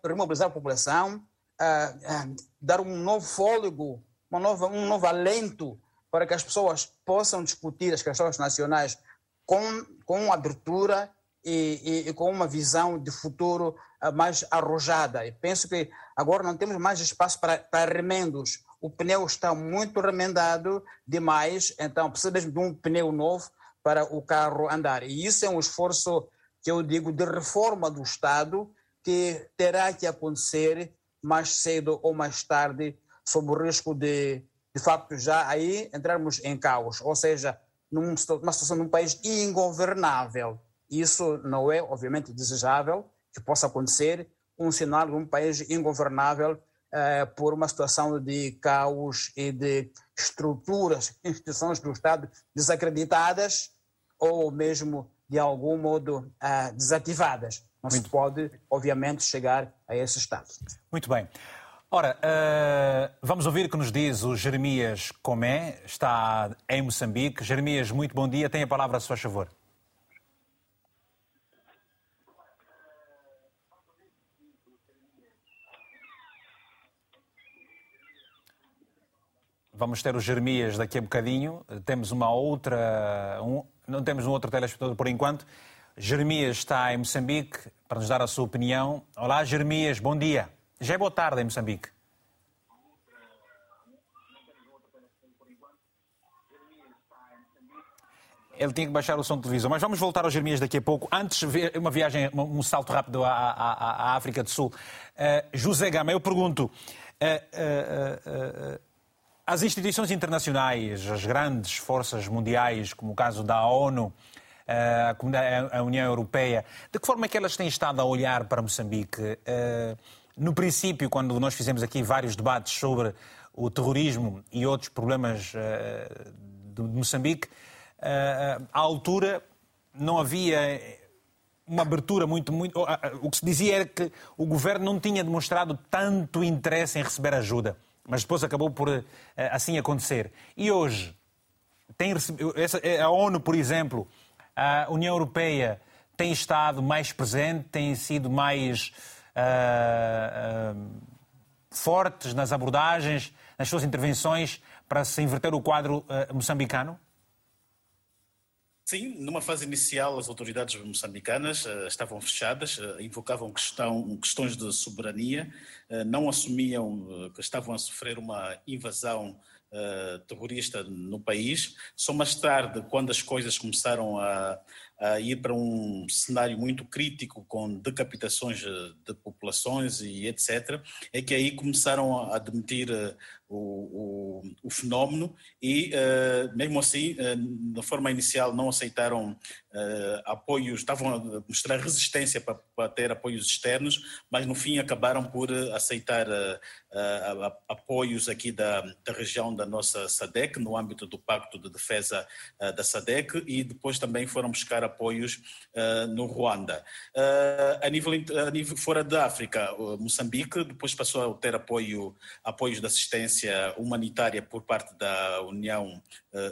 E: remobilizar a população, uh, uh, dar um novo fôlego, uma nova, um novo alento para que as pessoas possam discutir as questões nacionais com, com abertura e, e, e, com uma visão de futuro uh, mais arrojada. E penso que agora não temos mais espaço para, para remendos. O pneu está muito remendado demais, então precisa mesmo de um pneu novo para o carro andar. E isso é um esforço que eu digo de reforma do Estado que terá que acontecer mais cedo ou mais tarde, sob o risco de, de facto, já aí entrarmos em caos, ou seja, numa situação num país ingovernável isso não é, obviamente, desejável que possa acontecer um cenário de um país ingovernável eh, por uma situação de caos e de estruturas, instituições do Estado desacreditadas ou mesmo, de algum modo, eh, desativadas. Não Muito. se pode, obviamente, chegar a esse estado.
A: Muito bem. Ora, uh, vamos ouvir o que nos diz o Jeremias Comé, está em Moçambique. Jeremias, muito bom dia. Tem a palavra, a sua favor. Vamos ter o Jeremias daqui a bocadinho. Temos uma outra. Um, não temos um outro telespectador por enquanto. Jeremias está em Moçambique para nos dar a sua opinião. Olá, Jeremias, bom dia. Já é boa tarde em Moçambique. Ele tinha que baixar o som de televisão. Mas vamos voltar ao Jeremias daqui a pouco. Antes, uma viagem, um salto rápido à, à, à África do Sul. Uh, José Gama, eu pergunto. Uh, uh, as instituições internacionais, as grandes forças mundiais, como o caso da ONU, eh, a União Europeia, de que forma é que elas têm estado a olhar para Moçambique? Eh, no princípio, quando nós fizemos aqui vários debates sobre o terrorismo e outros problemas eh, de Moçambique, à altura não havia uma abertura muito, muito. O que se dizia era que o governo não tinha demonstrado tanto interesse em receber ajuda mas depois acabou por eh, assim acontecer. E hoje, tem recebido, eh, a ONU, por exemplo, a União Europeia tem estado mais presente, tem sido mais uh, uh, fortes nas abordagens, nas suas intervenções para se inverter o quadro uh, moçambicano?
G: Sim, numa fase inicial as autoridades moçambicanas uh, estavam fechadas, uh, invocavam questão, questões de soberania, uh, não assumiam que estavam a sofrer uma invasão terrorista no país. Só mais tarde, quando as coisas começaram a, a ir para um cenário muito crítico, com decapitações de populações e etc., é que aí começaram a admitir o, o, o fenómeno e, uh, mesmo assim, uh, na forma inicial não aceitaram uh, apoios, estavam a mostrar resistência para, para, ter apoios externos, mas no fim acabaram por aceitar apoios aqui da, da, região da nossa SADEC, no âmbito do Pacto de Defesa da SADEC, e depois também foram buscar apoios no Ruanda. a, nível, a nível fora da África, Moçambique depois passou a ter apoio, apoios de assistência humanitária por parte da União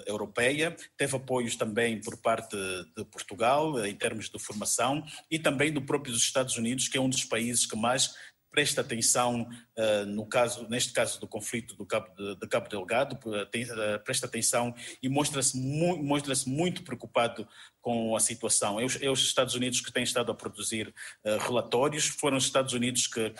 G: Europeia, teve apoios também por parte de Portugal, eh, em termos de formação, e também do próprio dos Estados Unidos, que é um dos países que mais presta atenção uh, no caso, neste caso do conflito do Cabo de, de Cabo Delgado, tem, uh, presta atenção e mostra-se mu mostra muito preocupado com a situação. É os, é os, Estados Unidos que têm estado a produzir uh, relatórios, foram os Estados Unidos que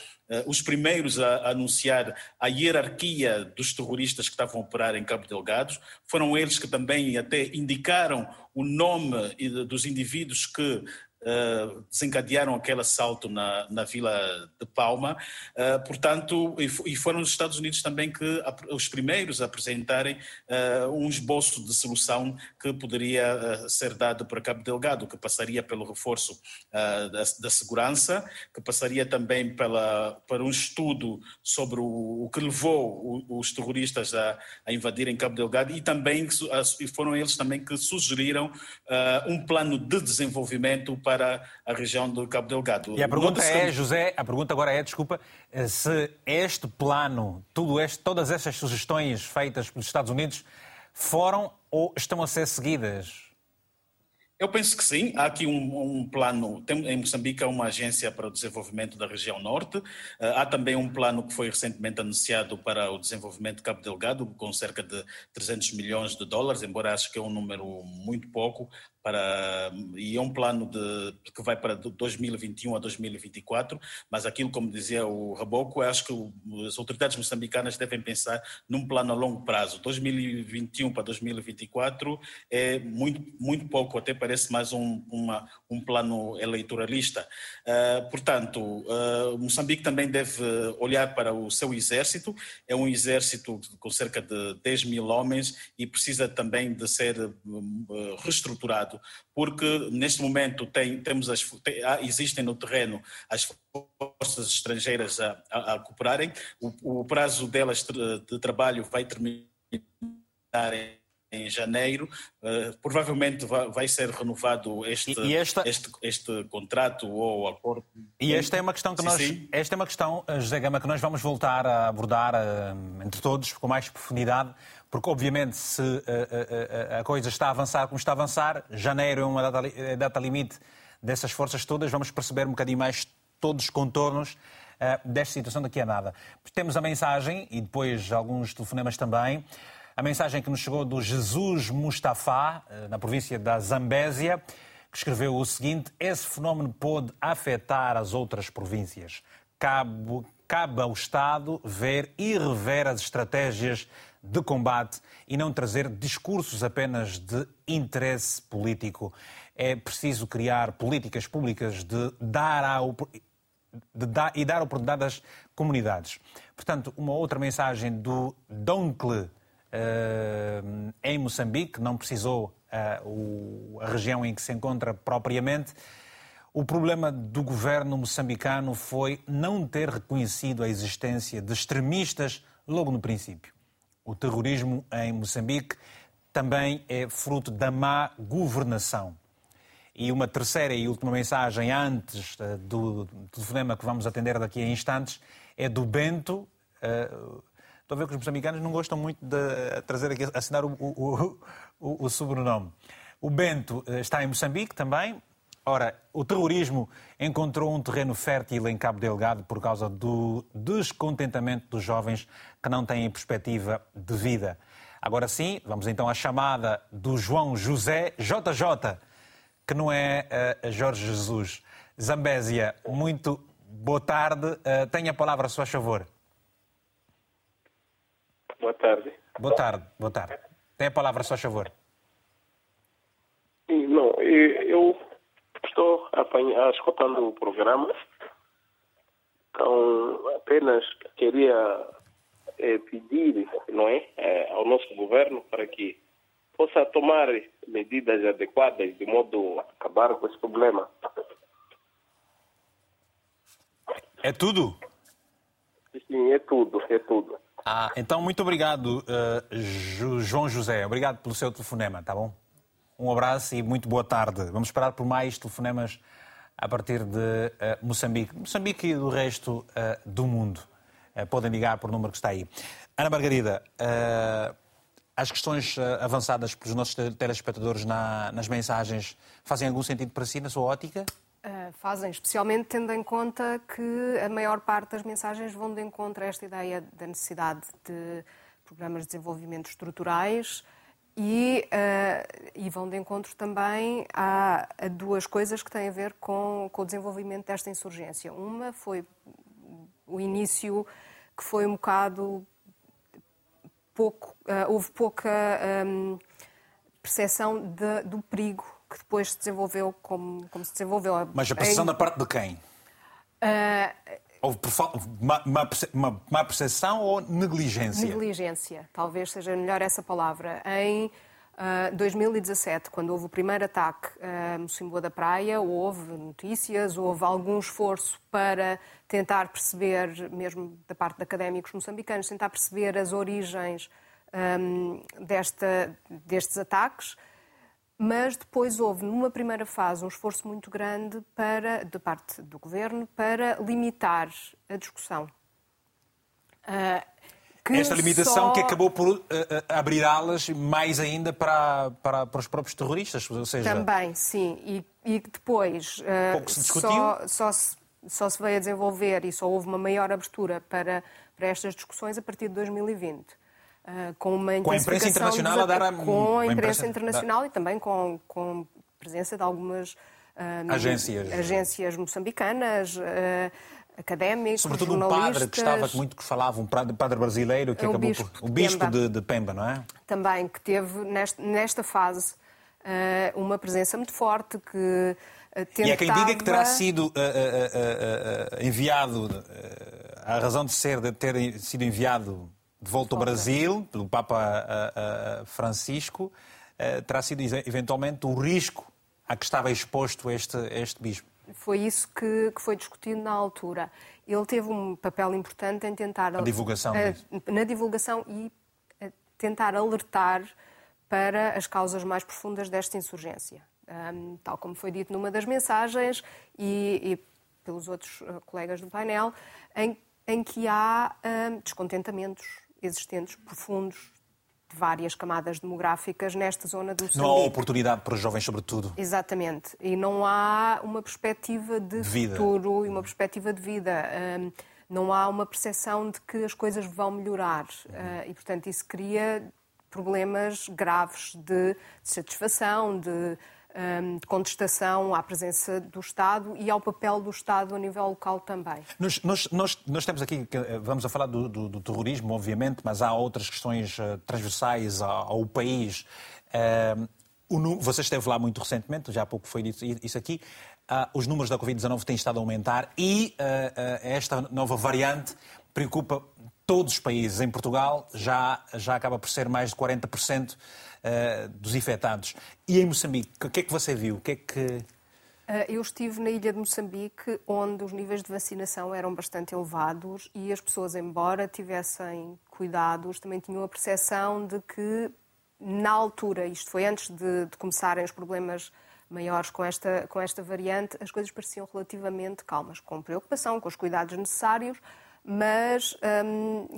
G: os primeiros a, a, anunciar a hierarquia dos terroristas que estavam a operar em Cabo Delgado, foram eles que também até indicaram o nome dos indivíduos que Uh, desencadearam aquele assalto na, na Vila de Palma, uh, portanto, e, e, foram os Estados Unidos também que os primeiros a apresentarem uh, um esboço de solução que poderia ser dado para Cabo Delgado, que passaria pelo reforço da, da, segurança, que passaria também pela, para um estudo sobre o, o que levou o, os terroristas a, a, invadirem Cabo Delgado e também foram eles também que sugeriram um plano de desenvolvimento para para a região do Cabo Delgado.
A: E a pergunta é, José, a pergunta agora é, desculpa, se este plano, tudo este, todas estas sugestões feitas pelos Estados Unidos foram ou estão a ser seguidas?
G: Eu penso que sim. Há aqui um, um plano. Tem, em Moçambique há uma agência para o desenvolvimento da região norte. Uh, há também um plano que foi recentemente anunciado para o desenvolvimento de Cabo Delgado, com cerca de 300 milhões de dólares, embora acho que é um número muito pouco para, e é um plano de, que vai para 2021 a 2024, mas aquilo, como dizia o Raboco, acho que as autoridades moçambicanas devem pensar num plano a longo prazo. 2021 para 2024 é muito, muito pouco, até parece mais um, uma, um plano eleitoralista. Uh, portanto, uh, Moçambique também deve olhar para o seu exército, é um exército com cerca de 10 mil homens e precisa também de ser uh, reestruturado porque neste momento tem, temos as, tem, existem no terreno as forças estrangeiras a, a, a cooperarem, o, o, prazo delas de trabalho vai terminar em em janeiro, uh, provavelmente vai, vai, ser renovado este, e esta... este, este contrato ou acordo.
A: E esta é uma questão que sim, nós, sim. esta é uma questão, eh, José Gama, que nós vamos voltar a abordar uh, entre todos com mais profundidade, porque obviamente se uh, a coisa está a avançar como está a avançar, janeiro é uma data, é data limite dessas forças todas, vamos perceber um bocadinho mais todos os contornos desta situação daqui a nada. Temos a mensagem e depois alguns telefonemas também. A mensagem que nos chegou do Jesus Mustafa, na província da Zambésia, que escreveu o seguinte: Esse fenómeno pode afetar as outras províncias. Cabe, cabe ao Estado ver e rever as estratégias de combate e não trazer discursos apenas de interesse político. É preciso criar políticas públicas de dar de e dar oportunidade às comunidades. Portanto, uma outra mensagem do Donkle uh, em Moçambique, não precisou o, a região em que se encontra propriamente. O problema do governo moçambicano foi não ter reconhecido a existência de extremistas logo no princípio. O terrorismo em Moçambique também é fruto da má governação. E uma terceira e última mensagem antes eh, do telefonema que vamos atender daqui a instantes é do Bento. Estou a ver que os moçambicanos não gostam muito de trazer aqui, assinar o, o, o, o sobrenome. O Bento eh, está em Moçambique também, Ora, o terrorismo encontrou um terreno fértil em Cabo Delgado por causa do descontentamento dos jovens que não têm perspectiva de vida. Agora sim, vamos então à chamada do João José JJ, que não é uh, Jorge Jesus. Zambésia, muito boa tarde. Uh, tenha a palavra, a sua favor.
J: Boa tarde.
A: Boa tarde, boa tarde. Tem a palavra, a sua favor.
J: Não, eu estou escutando o programa, então apenas queria é, pedir não é, é, ao nosso governo para que possa tomar medidas adequadas de modo a acabar com esse problema.
A: É tudo?
J: Sim, é tudo, é tudo.
A: Ah, então muito obrigado, uh, João José. Obrigado pelo seu telefonema, tá bom? Um abraço e muito boa tarde. Vamos esperar por mais telefonemas a partir de uh, Moçambique. Moçambique e do resto uh, do mundo. podem ligar por número que está aí. Ana Margarida, as questões avançadas pelos nossos telespectadores na, nas mensagens fazem algum sentido para si, na sua ótica?
D: Uh, fazem, especialmente tendo em conta que a maior parte das mensagens vão de encontro a esta ideia da necessidade de programas de desenvolvimento estruturais e, uh, e vão de encontro também a, a, duas coisas que têm a ver com, com o desenvolvimento desta insurgência. Uma foi o início que foi um bocado pouco, uh, houve pouca um, percepção de, do perigo que depois se desenvolveu como, como se desenvolveu.
A: Mas a percepção em... da parte de quem? Uh... Houve uma, uma, uma percepção ou negligência?
D: Negligência, talvez seja melhor essa palavra. Em uh, 2017, quando houve o primeiro ataque uh, Mocimboa da Praia, houve notícias, houve algum esforço para tentar perceber, mesmo da parte de académicos moçambicanos, tentar perceber as origens um, desta, destes ataques mas depois houve, numa primeira fase, um esforço muito grande para, de parte do governo para limitar a discussão.
A: Uh, Esta limitação só... que acabou por uh, abrir alas mais ainda para, para, para, os próprios terroristas, ou seja...
D: Também, sim. E, e depois uh,
A: Pouco se discutiu.
D: Só, só, se, só se veio a desenvolver e só houve uma maior abertura para, para estas discussões a partir de 2020. Uh, com uma
A: com a imprensa internacional a dar a...
D: com a imprensa, imprensa internacional da... e também com, com presença de algumas
A: uh, agências.
D: agências moçambicanas uh, académicos
A: sobretudo um padre que estava muito que falava um padre brasileiro que
D: o
A: acabou
D: bispo
A: por, o bispo de, de, Pemba não é?
D: Também que teve nesta, nesta fase uma presença muito forte que Tentava...
A: E há quem diga que terá sido uh, uh, uh, enviado, a razão de ser de ter sido enviado de volta ao Brasil, pelo Papa uh, uh, Francisco, uh, terá sido eventualmente o risco a que estava exposto este, este bispo.
D: Foi isso que, que, foi discutido na altura. Ele teve um papel importante em tentar...
A: A divulgação.
D: na divulgação e tentar alertar para as causas mais profundas desta insurgência. Um, tal como foi dito numa das mensagens e, e pelos outros colegas do painel, em, em que há um, descontentamentos existentes profundos de várias camadas demográficas nesta zona do Moçambique.
A: Não há oportunidade para os jovens, sobretudo.
D: Exatamente. E não há uma perspectiva de
A: vida.
D: futuro e uma perspectiva de vida. Um, não há uma percepção de que as coisas vão melhorar. Uh, e, portanto, isso cria problemas graves de satisfação, de de contestação à presença do Estado e ao papel do Estado a nível local também.
A: Nós, nós, nós, nós temos aqui, eh, vamos a falar do, do, do, terrorismo, obviamente, mas há outras questões eh, transversais ao, ao país. Um, você esteve lá muito recentemente, já há pouco foi dito isso aqui. Uh, os números da Covid-19 têm estado a aumentar e uh, esta nova variante preocupa todos os países. Em Portugal já, já acaba por ser mais de 40% uh, dos infectados. E em Moçambique, o que é que você viu? O que é que...
D: Eh, eu estive na ilha de Moçambique, onde os níveis de vacinação eram bastante elevados e as pessoas, embora tivessem cuidados, também tinham a percepção de que, na altura, isto foi antes de, de começarem os problemas maiores com esta, com esta variante, as coisas pareciam relativamente calmas, com preocupação, com os cuidados necessários, mas hum,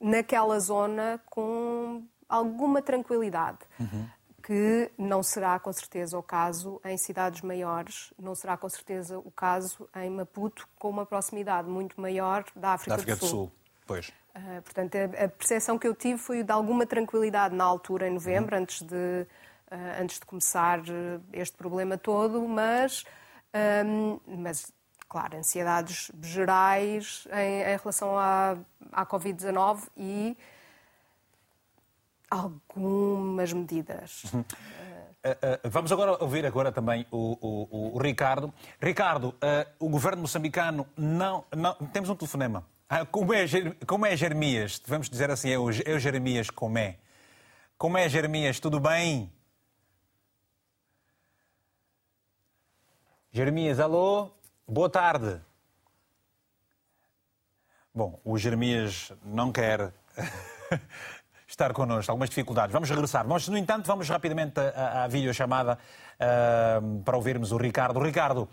D: naquela zona com alguma tranquilidade. Uhum. Que não será com certeza o caso em cidades maiores, não será com certeza o caso em Maputo, com uma proximidade muito maior da África,
A: da África
D: do, Sul.
A: do Sul. Pois.
D: Uh, portanto, a, a, percepção que eu tive foi de alguma tranquilidade na altura, em novembro, uhum. antes, de, uh, antes de começar este problema todo, mas, um, mas claro, ansiedades gerais em, em relação à, à Covid-19 e algumas medidas.
A: Uh, uh, vamos agora ouvir agora também o, o, o Ricardo. Ricardo, uh, o governo moçambicano não, não, Temos um telefonema. Ah, como, é, como é Jeremias? Vamos dizer assim, eu, eu Jeremias, como é? Como é Jeremias? Tudo bem? Jeremias, alô? Boa tarde. Bom, o Jeremias não quer estar connosco, algumas dificuldades. Vamos regressar. Mas, no entanto, vamos rapidamente à, à videochamada uh, para ouvirmos o Ricardo. Ricardo, uh,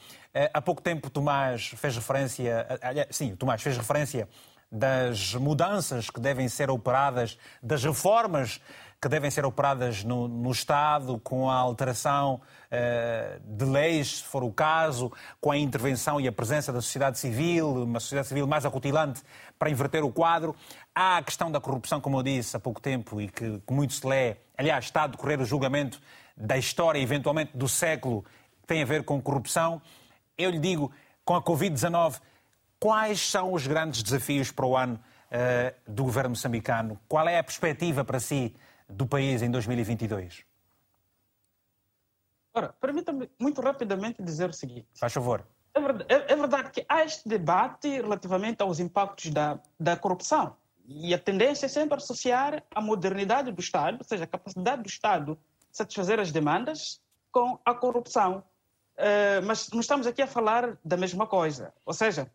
A: há pouco tempo Tomás fez referência, uh, sim, Tomás fez referência das mudanças que devem ser operadas, das reformas que devem ser operadas no, no Estado, com a alteração uh, de leis, se for o caso, com a intervenção e a presença da sociedade civil, uma sociedade civil mais acutilante para inverter o quadro. Há a questão da corrupção, como eu disse há pouco tempo, e que, que muito se lê, aliás, está a decorrer o julgamento da história, eventualmente do século, que tem a ver com corrupção. Eu lhe digo, com a Covid-19, quais são os grandes desafios para o ano uh, do governo moçambicano? Qual é a perspectiva para si do país em 2022?
F: Ora, permita-me muito rapidamente dizer o seguinte.
A: Faz favor.
F: É verdade, é, é verdade, que há este debate relativamente aos impactos da, da corrupção. E a tendência é sempre associar a modernidade do Estado, ou seja, a capacidade do Estado de satisfazer as demandas, com a corrupção. Uh, mas não estamos aqui a falar da mesma coisa. Ou seja,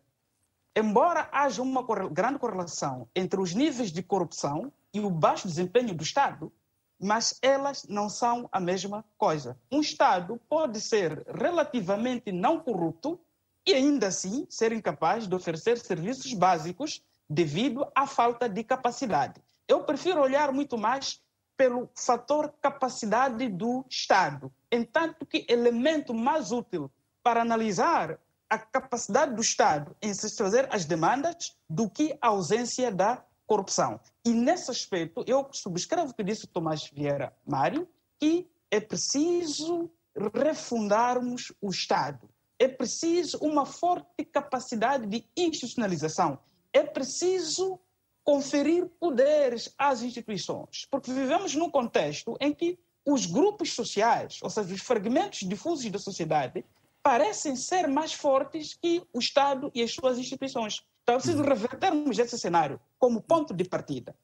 F: embora haja uma grande correlação entre os níveis de corrupção e o baixo desempenho do Estado, mas elas não são a mesma coisa. Um Estado pode ser relativamente não corrupto e ainda assim ser incapaz de oferecer serviços básicos devido à falta de capacidade. Eu prefiro olhar muito mais pelo fator capacidade do Estado, entanto que elemento mais útil para analisar a capacidade do Estado em satisfazer as demandas do que a ausência da corrupção. E nesse aspecto, eu subscrevo o que disse Tomás Vieira Mário, que é preciso refundarmos o Estado. É preciso uma forte capacidade de institucionalização. É preciso conferir poderes às instituições, porque vivemos num contexto em que os grupos sociais, ou seja, os fragmentos difusos da sociedade, parecem ser mais fortes que o Estado e as suas instituições. Então, é preciso revertermos esse cenário como ponto de partida.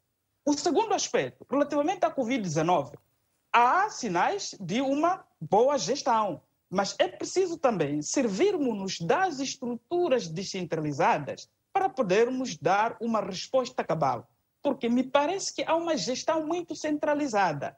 F: O segundo aspecto, relativamente à Covid-19, há sinais de uma boa gestão, mas é preciso também servirmos-nos das estruturas descentralizadas para podermos dar uma resposta cabal. Porque me parece que há uma gestão muito centralizada.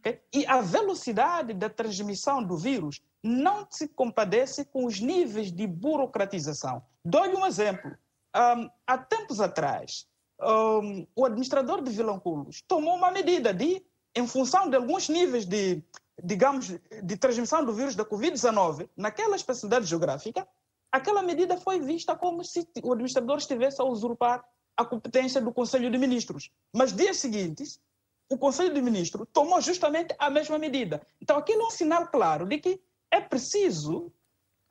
F: Okay? E a velocidade da transmissão do vírus não se compadece com os níveis de burocratização. Dou-lhe um exemplo. Um, há tempos atrás, um, o administrador de Vilanculos tomou uma medida de, em função de alguns níveis de, digamos, de transmissão do vírus da Covid-19 naquela especialidade geográfica, aquela medida foi vista como se o administrador estivesse a usurpar a competência do Conselho de Ministros. Mas dias seguintes, o Conselho de Ministros tomou justamente a mesma medida. Então, aquilo é um sinal claro de que é preciso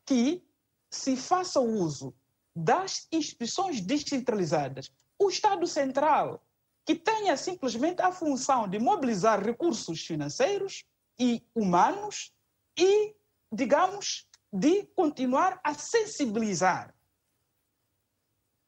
F: que se faça uso das instituições descentralizadas. O Estado Central, que tenha simplesmente a função de mobilizar recursos financeiros e humanos e, digamos, de continuar a sensibilizar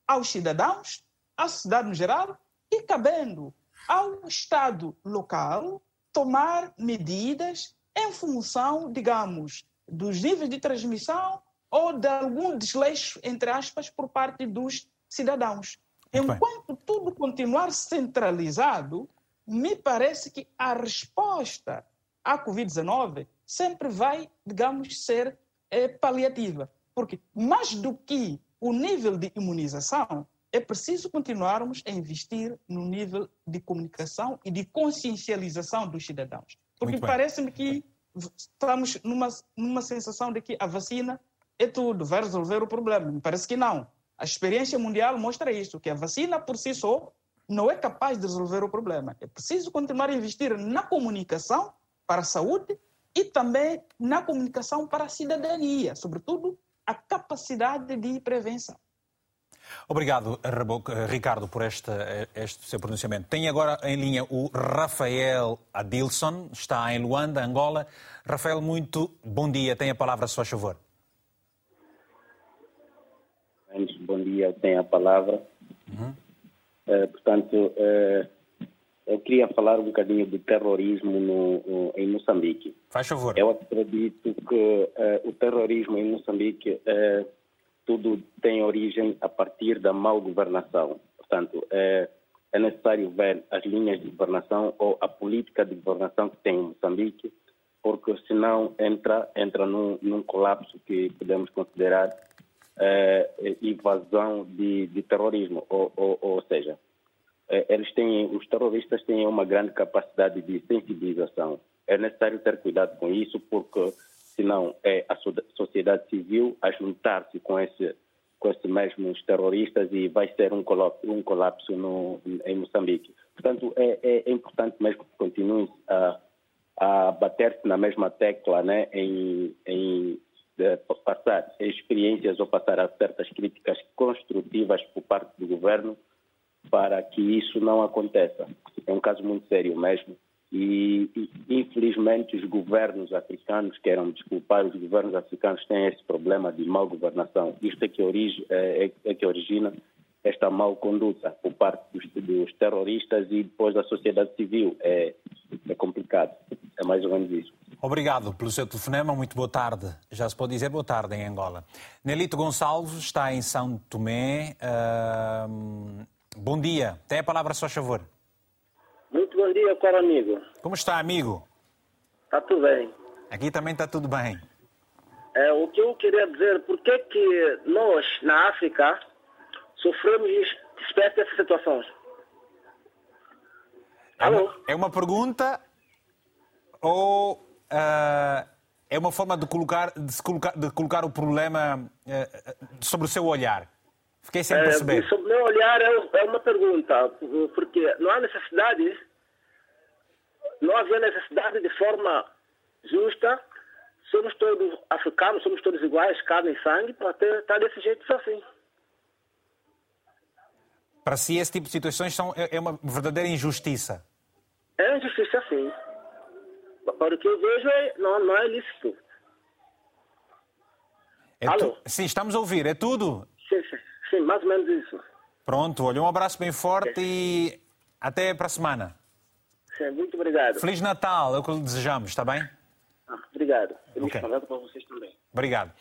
F: aos cidadãos, à sociedade no geral e cabendo ao Estado local tomar medidas em função, digamos, dos níveis de transmissão ou de algum desleixo, entre aspas, por parte dos cidadãos. Muito Enquanto bem. tudo continuar centralizado, me parece que a resposta à Covid-19 sempre vai, digamos, ser é, paliativa. Porque mais do que o nível de imunização, é preciso continuarmos a investir no nível de comunicação e de consciencialização dos cidadãos. Porque parece-me que estamos numa, numa sensação de que a vacina é tudo, vai resolver o problema. Me parece que não. A experiência mundial mostra isso, que a vacina por si só não é capaz de resolver o problema. É preciso continuar a investir na comunicação para a saúde e também na comunicação para a cidadania, sobretudo a capacidade de prevenção.
A: Obrigado, Ricardo, por este, este, seu pronunciamento. Tem agora em linha o Rafael Adilson, está em Luanda, Angola. Rafael, muito bom dia. Tem a palavra, a sua favor.
K: Bom dia, tem a palavra. Uhum. Uh, portanto, uh, eu queria falar um bocadinho de terrorismo no, no, em Moçambique.
A: Faz favor.
K: Eu acredito que uh, o terrorismo em Moçambique tudo tem origem a partir da mal governação. Portanto, é necessário ver as linhas de governação ou a política de governação que tem em Moçambique, porque senão entra, entra num, num colapso que podemos considerar invasão de, de terrorismo, ou, ou, ou seja, eles têm, os terroristas têm uma grande capacidade de sensibilização. É necessário ter cuidado com isso, porque senão é a sociedade civil a juntar-se com esse com esses mesmos terroristas e vai ser um colapso, um colapso no, em Moçambique. Portanto, é, é, é importante mesmo que continuem a, a bater-se na mesma tecla né, em, em passar experiências ou passar a certas críticas construtivas por parte do governo para que isso não aconteça. É um caso muito sério mesmo e, e, infelizmente, os governos africanos, queiram desculpar, os governos africanos têm esse problema de mal governação. Isto é que, origi, é, é, é que origina esta mal conduta por parte dos, dos, terroristas e depois da sociedade civil. É, é complicado. É mais ou menos isso.
A: Obrigado pelo seu telefonema. Muito boa tarde. Já se pode dizer boa tarde em Angola. Nelito Gonçalves está em São Tomé. Uh, bom dia. Tem a palavra, só favor.
L: Muito bom dia, caro amigo.
A: Como está, amigo?
L: Está tudo bem.
A: Aqui também está tudo bem.
L: É, o que eu queria dizer, por que que nós, na África, sofremos espécie dessas situações?
A: É uma, é uma pergunta ou uh, é uma forma de colocar, de, se colocar, de colocar o problema uh, sobre o seu olhar? Fiquei sem perceber.
L: É, sobre o meu olhar é, é uma pergunta, porque não há necessidade, não havia necessidade de forma justa, somos todos africanos, somos todos iguais, carne e sangue, para ter, estar desse jeito assim.
A: Para si, esse tipo de situações são, é, é uma verdadeira injustiça?
L: É injustiça, sim. Para o que eu vejo, é, não, não é lícito.
A: É tu... Sim, estamos a ouvir. É tudo?
L: Sim, sim. Sim, mais ou menos isso.
A: Pronto, olha, um abraço bem forte e até para a semana.
L: Sim, muito obrigado.
A: Feliz Natal, é o que lhe desejamos, está bem?
L: Ah, obrigado. Feliz okay. Natal para vocês também.
A: Obrigado.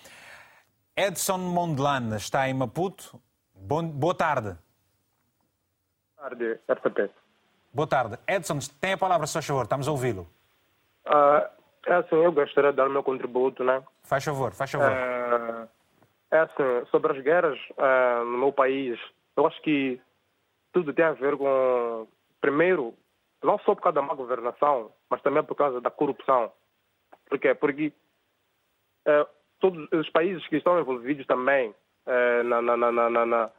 A: Edson Mondlane está em Maputo. Bom, boa tarde.
M: Boa tarde, RTP.
A: Boa tarde. Edson, tem a palavra, se favor, estamos a ouvi-lo.
M: Uh, é assim, eu gostaria de dar o meu contributo, né?
A: Faz favor, faz favor. Uh,
M: é assim, sobre as guerras uh, no meu país, eu acho que tudo tem a ver com, primeiro, não só por causa da má governação, mas também por causa da corrupção. Por quê? Porque uh, todos os países que estão envolvidos também uh, na, na, na,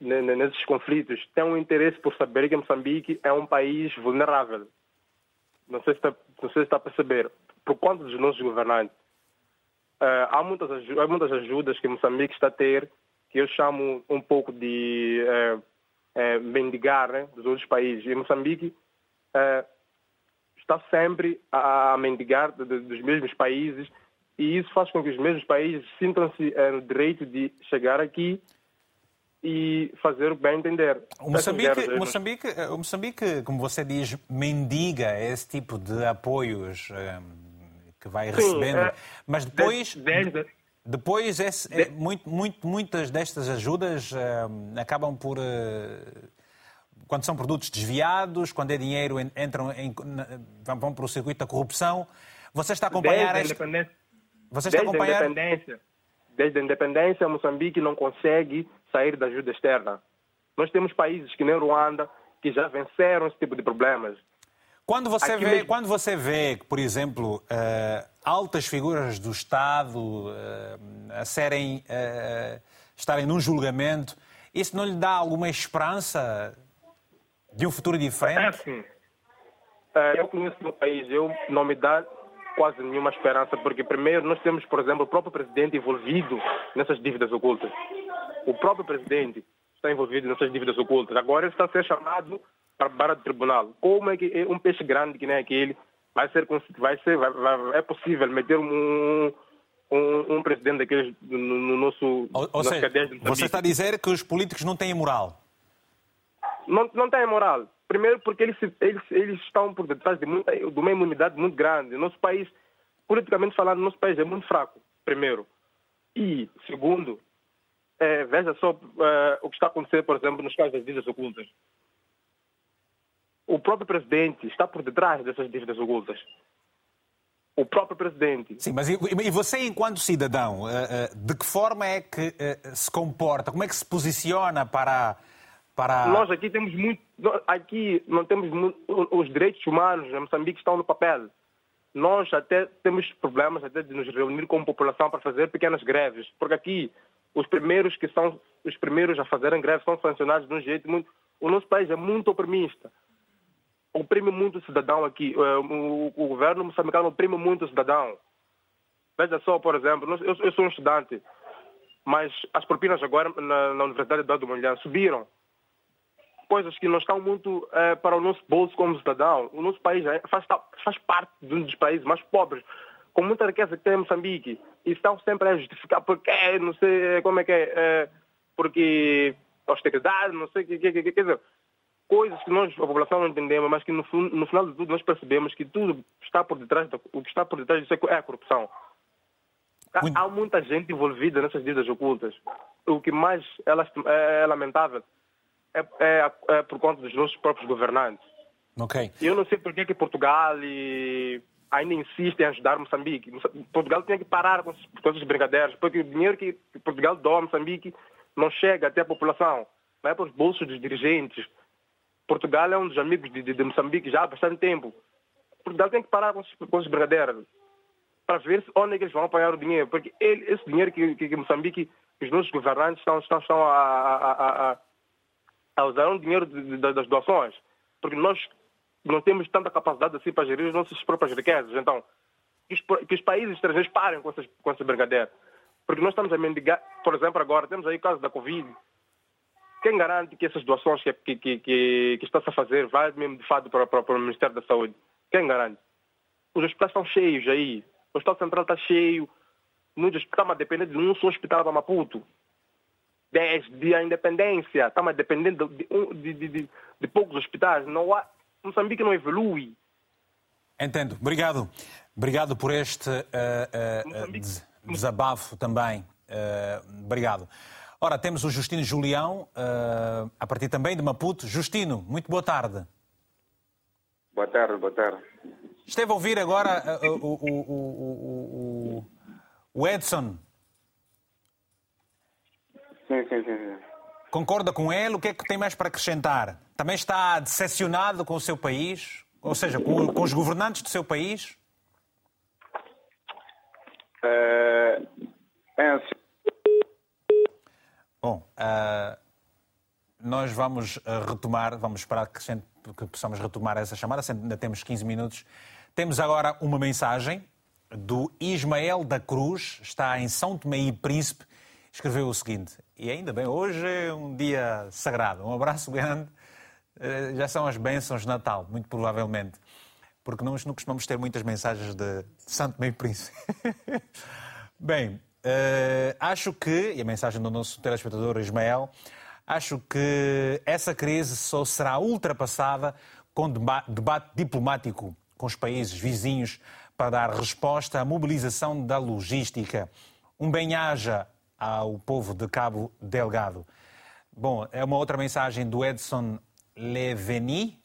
M: nesses conflitos têm um interesse por saber que Moçambique é um país vulnerável. Não sei se está, não sei se está a perceber. Por conta dos nossos governantes. Uh, há, muitas, há muitas ajudas que Moçambique está a ter, que eu chamo um pouco de uh, uh, mendigar né, dos outros países. E Moçambique está sempre a, mendigar de, de, dos mesmos países e isso faz com que os mesmos países sintam-se no direito de chegar aqui e fazer o bem entender.
A: O Moçambique, Moçambique, o Moçambique, como você diz, mendiga esse tipo de apoios que vai recebendo. Sim, é, mas depois. Desde, depois, esse, é, muito, muito, muitas destas ajudas uh, acabam por. Uh, quando são produtos desviados, quando é dinheiro, entram em, vão para o circuito da corrupção. Você está a acompanhar
M: desde esta... A Você está desde a acompanhar... Independência, desde a independência, Moçambique não consegue sair da ajuda externa. Nós temos países que nem Ruanda, que já venceram esse tipo de problemas.
A: Quando você, vê, mesmo... quando você vê, por exemplo, uh, altas figuras do Estado uh, a serem, uh, estarem num julgamento, isso não lhe dá alguma esperança de um futuro diferente? É
M: sim. eu conheço o meu país, eu não me dá quase nenhuma esperança, porque primeiro nós temos, por exemplo, o próprio presidente envolvido nessas dívidas ocultas. O próprio presidente está envolvido nessas dívidas ocultas. Agora ele está a ser chamado para o tribunal. Como é que um peixe grande que nem aquele vai ser, vai ser, vai, vai, é possível meter um, um, um presidente daqueles no, no nosso
A: ou, ou seja, Você está a dizer que os políticos não têm moral?
M: não, não têm moral. Primeiro porque eles, eles, eles estão por detrás de, muita, de uma imunidade muito grande. Nosso país, politicamente falando, nosso país é muito fraco, primeiro. E, segundo, é, veja só é, o que está acontecendo, por exemplo, nos casos das dívidas ocultas. O próprio presidente está por detrás dessas dívidas ocultas. O próprio presidente.
A: Sim, mas e, você, enquanto cidadão, é, é, de que forma é que é, se comporta? Como é que se posiciona para. para...
M: Nós aqui temos muito. Aqui não temos os direitos humanos em Moçambique estão no papel. Nós até temos problemas até de nos reunir com a população para fazer pequenas greves, porque aqui os primeiros que são os primeiros a fazerem greve são sancionados de um jeito muito. O nosso país é muito oprimista. Oprime muito o cidadão aqui. O, o governo moçambicano oprime muito o cidadão. Veja só, por exemplo, eu, eu sou um estudante, mas as propinas agora na, na Universidade de Mulher subiram. Coisas que não estão muito é, para o nosso bolso como cidadão. O nosso país é, faz, faz parte de um dos países mais pobres com muita riqueza que tem Moçambique e estão sempre a justificar porque, não sei como é que é, é porque austeridade, não sei o que, que, que, dizer, coisas que nós, a população não entendemos, mas que no, no, final de tudo nós percebemos que tudo está por detrás, do, o que está por detrás disso é a corrupção. Há, há muita gente envolvida nessas dívidas ocultas. O que mais é, é lamentável é, é, é, por conta dos nossos próprios governantes.
A: Ok.
M: Eu não sei por que Portugal e ainda insiste em ajudar Moçambique. Portugal tinha que parar com, esses brincadeiras, porque o dinheiro que Portugal doa a Moçambique não chega até a população, vai para os bolsos dos dirigentes. Portugal é um dos amigos de, de, de Moçambique já há bastante tempo. Portugal tem que parar com esses brincadeiras para ver onde é que eles vão apanhar o dinheiro, porque ele, esse dinheiro que, que, que Moçambique, que os nossos governantes estão, estão, estão a, a, a, a usar um dinheiro de, das doações, porque nós não temos tanta capacidade assim para gerir as nossas próprias riquezas. Então, que os, que os países estrangeiros parem com essas, com essas. Porque nós estamos a mendigar, por exemplo, agora temos aí o caso da Covid. Quem garante que essas doações que, que, que, que, está-se a fazer vai mesmo de fato para, para, para, o Ministério da Saúde? Quem garante? Os hospitais estão cheios aí. O Hospital Central está cheio. Muitos estamos a depender de um só hospital para Maputo. Desde a independência, estamos a depender de, de, de, de, de poucos hospitais. Não há Moçambique não evolui.
A: Entendo. Obrigado. Obrigado por este uh, uh, desabafo também. Uh, obrigado. Ora, temos o Justino Julião, a partir também de Maputo. Justino, muito boa tarde.
N: Boa tarde, boa tarde.
A: Esteve a ouvir agora o, o, o, o, Edson.
N: Sim, sim, sim, sim.
A: Concorda com ele? O que é que tem mais para acrescentar? Também está decepcionado com o seu país? Ou seja, com, com os governantes do seu país?
N: É, é assim.
A: Bom, uh, nós vamos ah, retomar, vamos esperar que, que possamos retomar essa chamada, ainda temos 15 minutos. Temos agora uma mensagem do Ismael da Cruz, está em São Tomé e Príncipe, escreveu o seguinte, e ainda bem, hoje é um dia sagrado, um abraço grande eh, já são as bênçãos de Natal, muito provavelmente. Porque nós não costumamos ter muitas mensagens de Santo Meio Príncipe. Bem, uh, acho que, e a mensagem do nosso telespectador Ismael, acho que essa crise só será ultrapassada com debate diplomático com os países vizinhos para dar resposta à mobilização da logística. Um bem-aja ao povo de Cabo Delgado. Bom, é uma outra mensagem do Edson Leveni,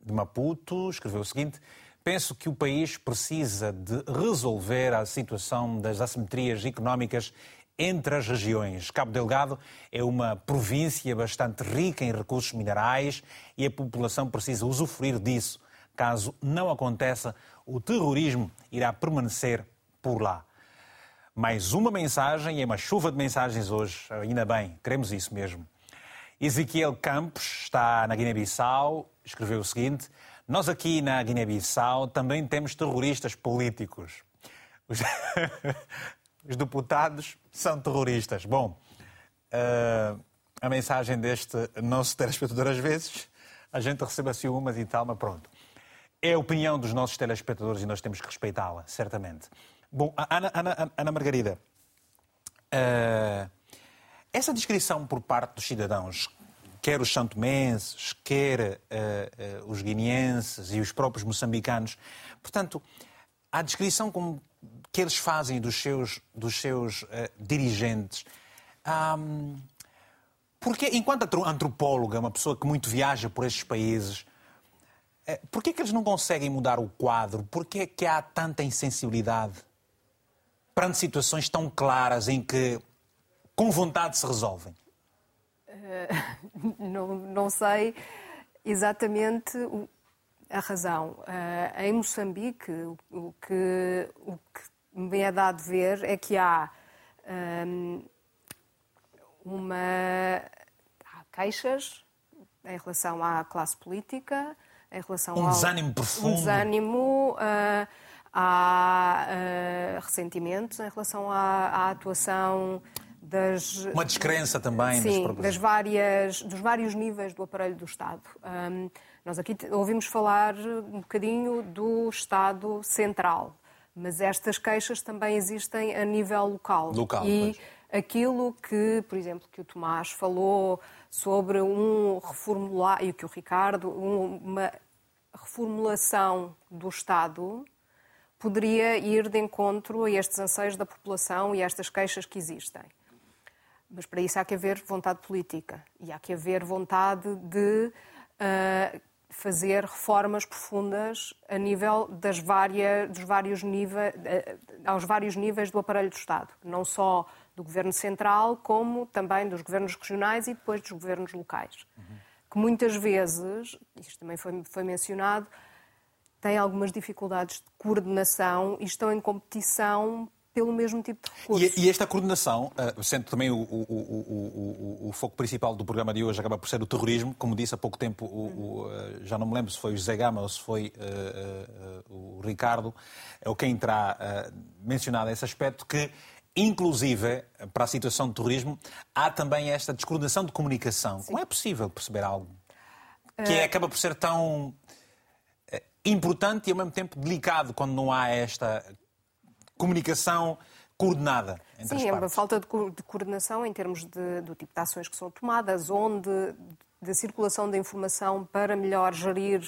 A: de Maputo, escreveu o seguinte: Penso que o país precisa de resolver a situação das assimetrias económicas entre as regiões. Cabo Delgado é uma província bastante rica em recursos minerais e a população precisa usufruir disso. Caso não aconteça, o terrorismo irá permanecer por lá. Mais uma mensagem e uma chuva de mensagens hoje. Ainda bem, queremos isso mesmo. Ezequiel Campos está na Guiné-Bissau, escreveu o seguinte: Nós aqui na Guiné-Bissau também temos terroristas políticos. Os, Os deputados são terroristas. Bom, uh, a mensagem deste nosso telespectador, às vezes, a gente recebe assim umas e tal, mas pronto. É a opinião dos nossos telespectadores e nós temos que respeitá-la, certamente. Bom, Ana, Ana, Ana Margarida. Uh, essa descrição por parte dos cidadãos quer os santomenses, quer uh, uh, os guineenses e os próprios moçambicanos. Portanto, a descrição como, que eles fazem dos seus, dos seus uh, dirigentes. Um, porque, enquanto antropóloga, uma pessoa que muito viaja por estes países, por que, eles não conseguem mudar o quadro? Por que, que há tanta insensibilidade perante situações tão claras em que, com vontade, se resolvem?
D: Uh, não, não sei exatamente o, a razão. Uh, em Moçambique, o, o, que, o que me é dado ver é que há um, uma. Há queixas em relação à classe política, em relação
A: um
D: ao.
A: desânimo profundo.
D: Um desânimo. Uh, há ressentimentos em relação à, à atuação das,
A: uma descrença também
D: sim, das, das várias dos vários níveis do aparelho do Estado. Um, nós aqui ouvimos falar um bocadinho do Estado central, mas estas queixas também existem a nível local.
A: Local.
D: E
A: pois.
D: aquilo que, por exemplo, que o Tomás falou sobre um reformular e que o Ricardo uma reformulação do Estado poderia ir de encontro a estes anseios da população e a estas queixas que existem. Mas para isso há que haver vontade política e há que haver vontade de uh, fazer reformas profundas a nível das várias, dos vários níveis, uh, aos vários níveis do aparelho do Estado, não só do governo central, como também dos governos regionais e depois dos governos locais. Uhum. Que muitas vezes, isto também foi, foi mencionado, têm algumas dificuldades de coordenação e estão em competição pelo mesmo tipo de recurso.
A: E, e esta coordenação, uh, sendo também o, o, o, o, foco principal do programa de hoje, acaba por ser o terrorismo, como disse há pouco tempo, uh, já não me lembro se foi o José Gama ou se foi uh, o Ricardo, é o quem terá mencionado esse aspecto, que inclusive para a situação de terrorismo há também esta descoordenação de comunicação. Sim. Como é possível perceber algo que acaba por ser tão importante e ao mesmo tempo delicado quando não há esta comunicação coordenada entre
D: Sim,
A: as
D: é uma falta de, co de coordenação em termos de, do tipo de ações que são tomadas, onde, da circulação da informação para melhor gerir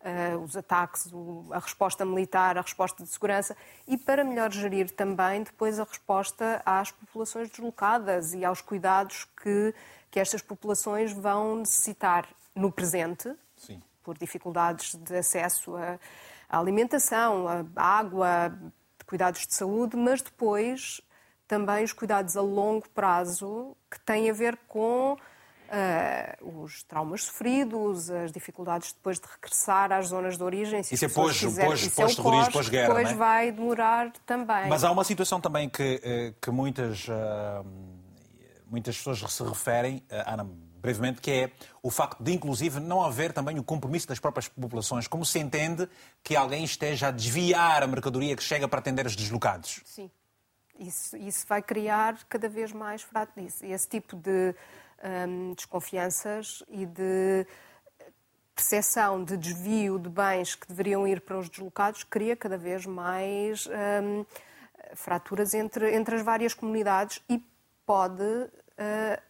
D: uh, os ataques, o, a resposta militar, a resposta de segurança e para melhor gerir também depois a resposta às populações deslocadas e aos cuidados que, que estas populações vão necessitar no presente,
A: Sim.
D: por dificuldades de acesso à alimentação, à água, cuidados de saúde, mas depois também os cuidados a longo prazo que têm a ver com uh, os traumas sofridos, as dificuldades depois de regressar às zonas de origem.
A: Se isso é pós, pós, pós, pós, pós guerra,
D: Depois
A: é?
D: vai demorar também.
A: Mas há uma situação também que, eh, que muitas, uh, muitas pessoas se referem, Ana, brevemente, que é o facto de, inclusive, não haver também o compromisso das próprias populações. Como se entende que alguém esteja a desviar a mercadoria que chega para atender os deslocados?
D: Sim. Isso, isso vai criar cada vez mais esse tipo de hum, desconfianças e de percepção de desvio de bens que deveriam ir para os deslocados cria cada vez mais hum, fraturas entre, entre as várias comunidades e pode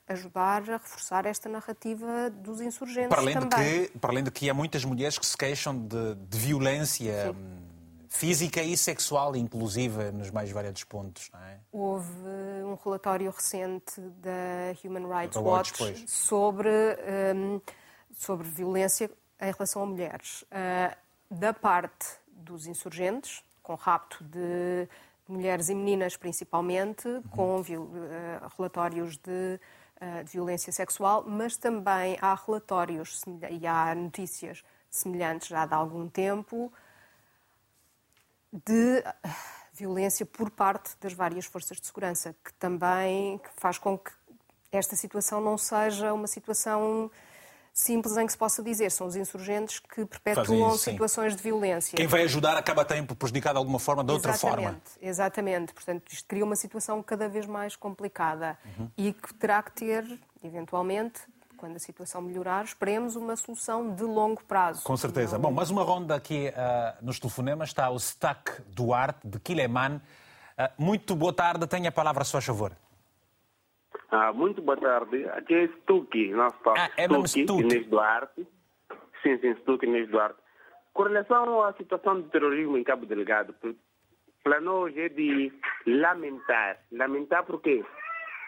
D: ajudar a reforçar esta narrativa dos insurgentes
A: para além
D: também.
A: De que, para além de que há muitas mulheres que se queixam de, de violência Sim. Hum, física e sexual, inclusive, nos mais variados pontos. É?
D: Houve um relatório recente da Human Rights Watch, Watch sobre, um, sobre violência em relação a mulheres. Uh, da parte dos insurgentes, com rapto de mulheres e meninas principalmente, com uh, relatórios de, uh, de, violência sexual, mas também há relatórios e há notícias semelhantes já de algum tempo de uh, violência por parte das várias forças de segurança, que também faz com que esta situação não seja uma situação simples em que se possa dizer. São os insurgentes que perpetuam isso, situações de violência.
A: Quem vai ajudar acaba tempo prejudicado de alguma forma, de outra
D: exatamente,
A: forma.
D: Exatamente. Portanto, isto cria uma situação cada vez mais complicada uhum. e que terá que ter, eventualmente, quando a situação melhorar, esperemos uma solução de longo prazo.
A: Com certeza. Não... Bom, mais uma ronda aqui uh, nos telefonemas. Está o Stack Duarte, de Quileman. Uh, muito boa tarde. Tenha a palavra, a sua favor.
O: Ah, muito boa tarde. Aqui é Stuque, nosso papo.
A: Ah, é
O: Stuque,
A: Stuque.
O: Inês Duarte. Sim, sim, Stuque, Inês Duarte. Com relação à situação do terrorismo em Cabo Delgado, para nós é de lamentar. Lamentar por quê?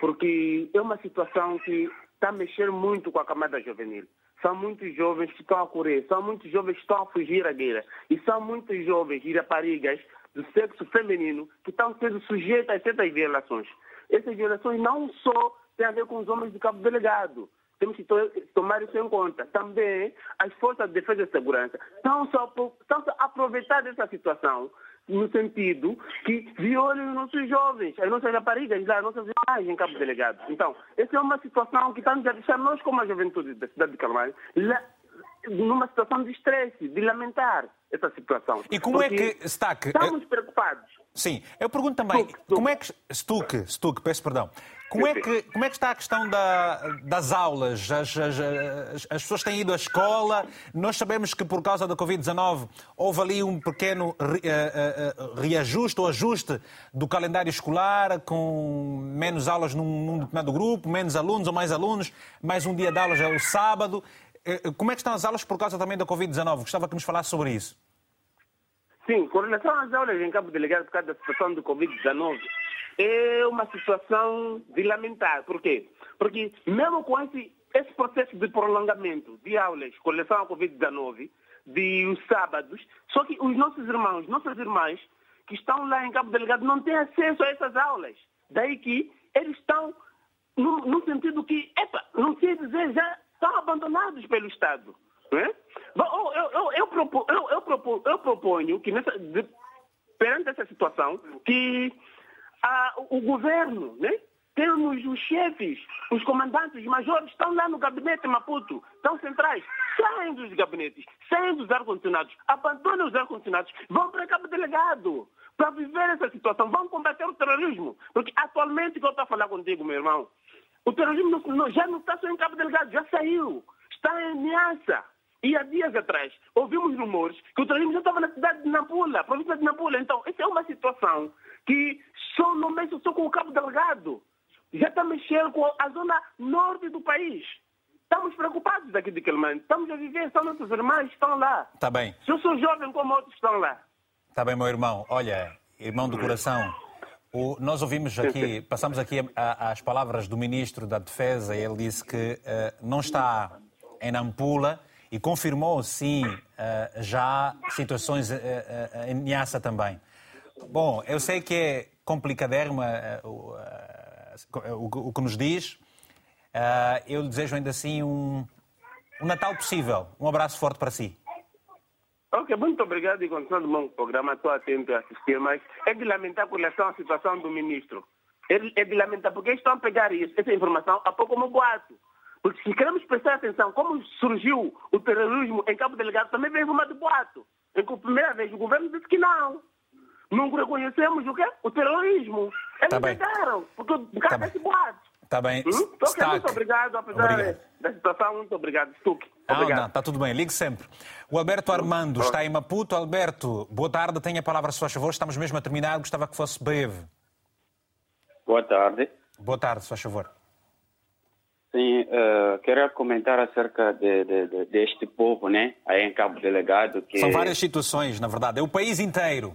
O: Porque é uma situação que está mexer muito com a camada juvenil. São muitos jovens que estão a correr, são muitos jovens que estão a fugir à guerra. E são muitos jovens e raparigas do sexo feminino que estão sendo sujeitos a certas violações. Essas violações não só têm a ver com os homens de Cabo Delegado. Temos que to tomar isso em conta. Também as forças de defesa e segurança estão só, estão só a aproveitar dessa situação no sentido que violem os nossos jovens, as nossas raparigas, as nossas em Cabo Delegado. Então, essa é uma situação que está nos a deixar nós, como a juventude da cidade de la- numa situação de estresse, de lamentar essa situação.
A: E como é
O: Porque
A: que, Stack,
O: Estamos preocupados.
A: Sim, eu pergunto também, como é que, Stuck, Stuck, peço perdão, como é que, como é que está a questão da- das aulas? As, as- as- as pessoas têm ido à escola, nós sabemos que por causa da Covid-19 houve ali um pequeno re- eh, eh, eh, reajuste ou ajuste do calendário escolar, com menos aulas num, num determinado grupo, menos alunos ou mais alunos, mais um dia de aulas é o sábado. Como é que estão as aulas por causa também da Covid-19? Gostava que nos falasse sobre isso.
O: Sim, com relação às aulas em Cabo Delegado por causa da situação do Covid-19, é uma situação de lamentar. Por quê? Porque mesmo com esse, esse processo de prolongamento de aulas com relação ao Covid-19, de os sábados, só que os nossos irmãos, nossas irmãs, que estão lá em Cabo Delegado não têm acesso a essas aulas. Daí que eles estão no, no sentido que, epa, não sei dizer, já estão abandonados pelo Estado. Não é? Bom, eu, eu, eu, propo- eu, eu propo- eu proponho que, nessa, de- perante essa situação, que ah, o o governo, né? temos os chefes, os comandantes, os majores, estão lá no gabinete Maputo, estão centrais, saem dos gabinetes, saem dos ar-condicionados, abandonam os ar-condicionados, vão para Cabo Delegado para viver essa situação, vão combater o terrorismo. Porque atualmente, que eu estou a falar contigo, meu irmão, o terrorismo não- já não está só em Cabo Delegado, já saiu, está em ameaça. E há dias atrás, ouvimos rumores que o terrorismo já estava na cidade de Nampula, província de Nampula. Então, essa é uma situação que só não mexe só com o Cabo Delgado. Já está mexendo com a zona norte do país. Estamos preocupados daqui de Quelimane. Estamos a viver, são nossos irmãos que estão lá.
A: Está bem.
O: Eu sou jovem como outros estão lá.
A: Está bem, meu irmão. Olha, irmão do coração, o- nós ouvimos aqui, passamos aqui a- as palavras do Ministro da Defesa e ele disse que eh, não está em Nampula e confirmou, sim, eh, já situações eh, eh, em Niassa também. Bom, eu sei que é complicadérrimo eh, o, eh, que nos diz. Eh, eu desejo ainda assim um, um Natal possível. Um abraço forte para si.
O: Ok, muito obrigado e continuando o meu programa, estou atento a assistir, mas é de lamentar com relação à situação do ministro. É de, de lamentar porque estão a pegar isso, essa informação a pouco como boato. Porque se queremos prestar atenção como surgiu o terrorismo em Cabo Delegado, também veio uma de boato. Em que a primeira vez o governo disse que não. Não reconhecemos o quê? O terrorismo. Eles
A: Tá bem.
O: pegaram, porque por causa desse boato.
A: Está bem.
O: Hum? Ok,
A: Stack.
O: muito obrigado, apesar
A: Obrigado.
O: da situação, muito obrigado. Stuck.
A: Não,
O: Obrigado.
A: não, está tudo bem, ligue sempre. O Alberto Armando está em Maputo. Alberto, boa tarde, tenha a palavra, se faz favor. Estamos mesmo a terminar, gostava que fosse breve.
P: Boa tarde.
A: Boa tarde, se faz favor.
P: Sim, eh, queria comentar acerca de, de- de- deste povo, né, aí em Cabo Delegado, que...
A: São várias situações, na verdade. É o país inteiro.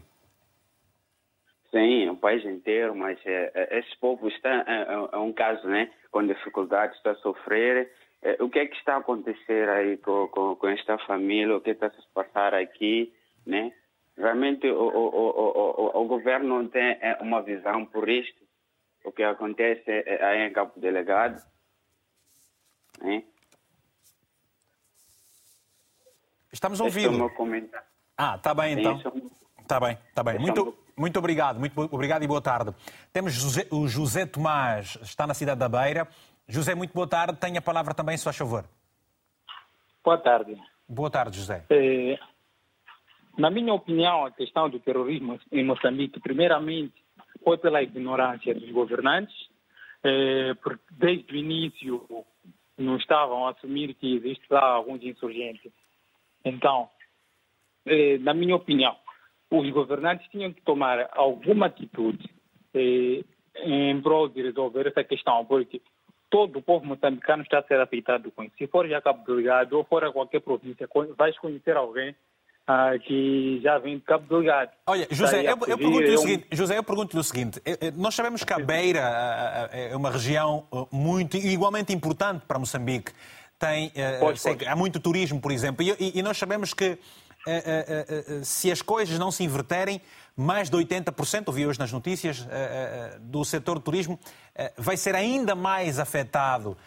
P: Sim, o país inteiro, mas eh, eh, esse povo está, é, é- é um caso, né, com dificuldades, está a sofrer. Eh, o que é que está a acontecer aí com, com, com esta família, o que está a se passar aqui, né? Realmente o, o, o, o, governo não tem uma visão por isto, o que acontece aí em Cabo Delegado.
A: Estamos a
P: é
A: ouvi-lo. Ah, está bem então.
P: é o-
A: Está bem, está bem.
P: É
A: Muito, muito obrigado, muito obrigado e boa tarde. Temos José- o José Tomás, está na cidade da Beira. José, muito boa tarde. Tenha a palavra também, se faz favor.
Q: Boa tarde.
A: Boa tarde, José.
Q: Eh, na minha opinião, a questão do terrorismo em Moçambique, primeiramente, foi pela ignorância dos governantes, eh, porque desde o início não estavam a assumir que existe lá alguns insurgentes. Então, eh, na minha opinião, os governantes tinham que tomar alguma atitude eh, em prol de resolver essa questão, porque todo o povo moçambicano está a ser afetado com isso. Se for já Cabo Delgado ou for a qualquer província, vais conhecer alguém ah, que já vem de Cabo Delgado.
A: Olha, José, eu, eu pergunto-lhe o seguinte, José, eu pergunto o seguinte, nós sabemos que a Beira é uma região muito, igualmente importante para Moçambique. Tem, pois, sei, pois. há muito turismo, por exemplo, e, e nós sabemos que se as coisas não se inverterem, mais de 80%, ouvi hoje nas notícias, do setor do turismo vai ser ainda mais afetado.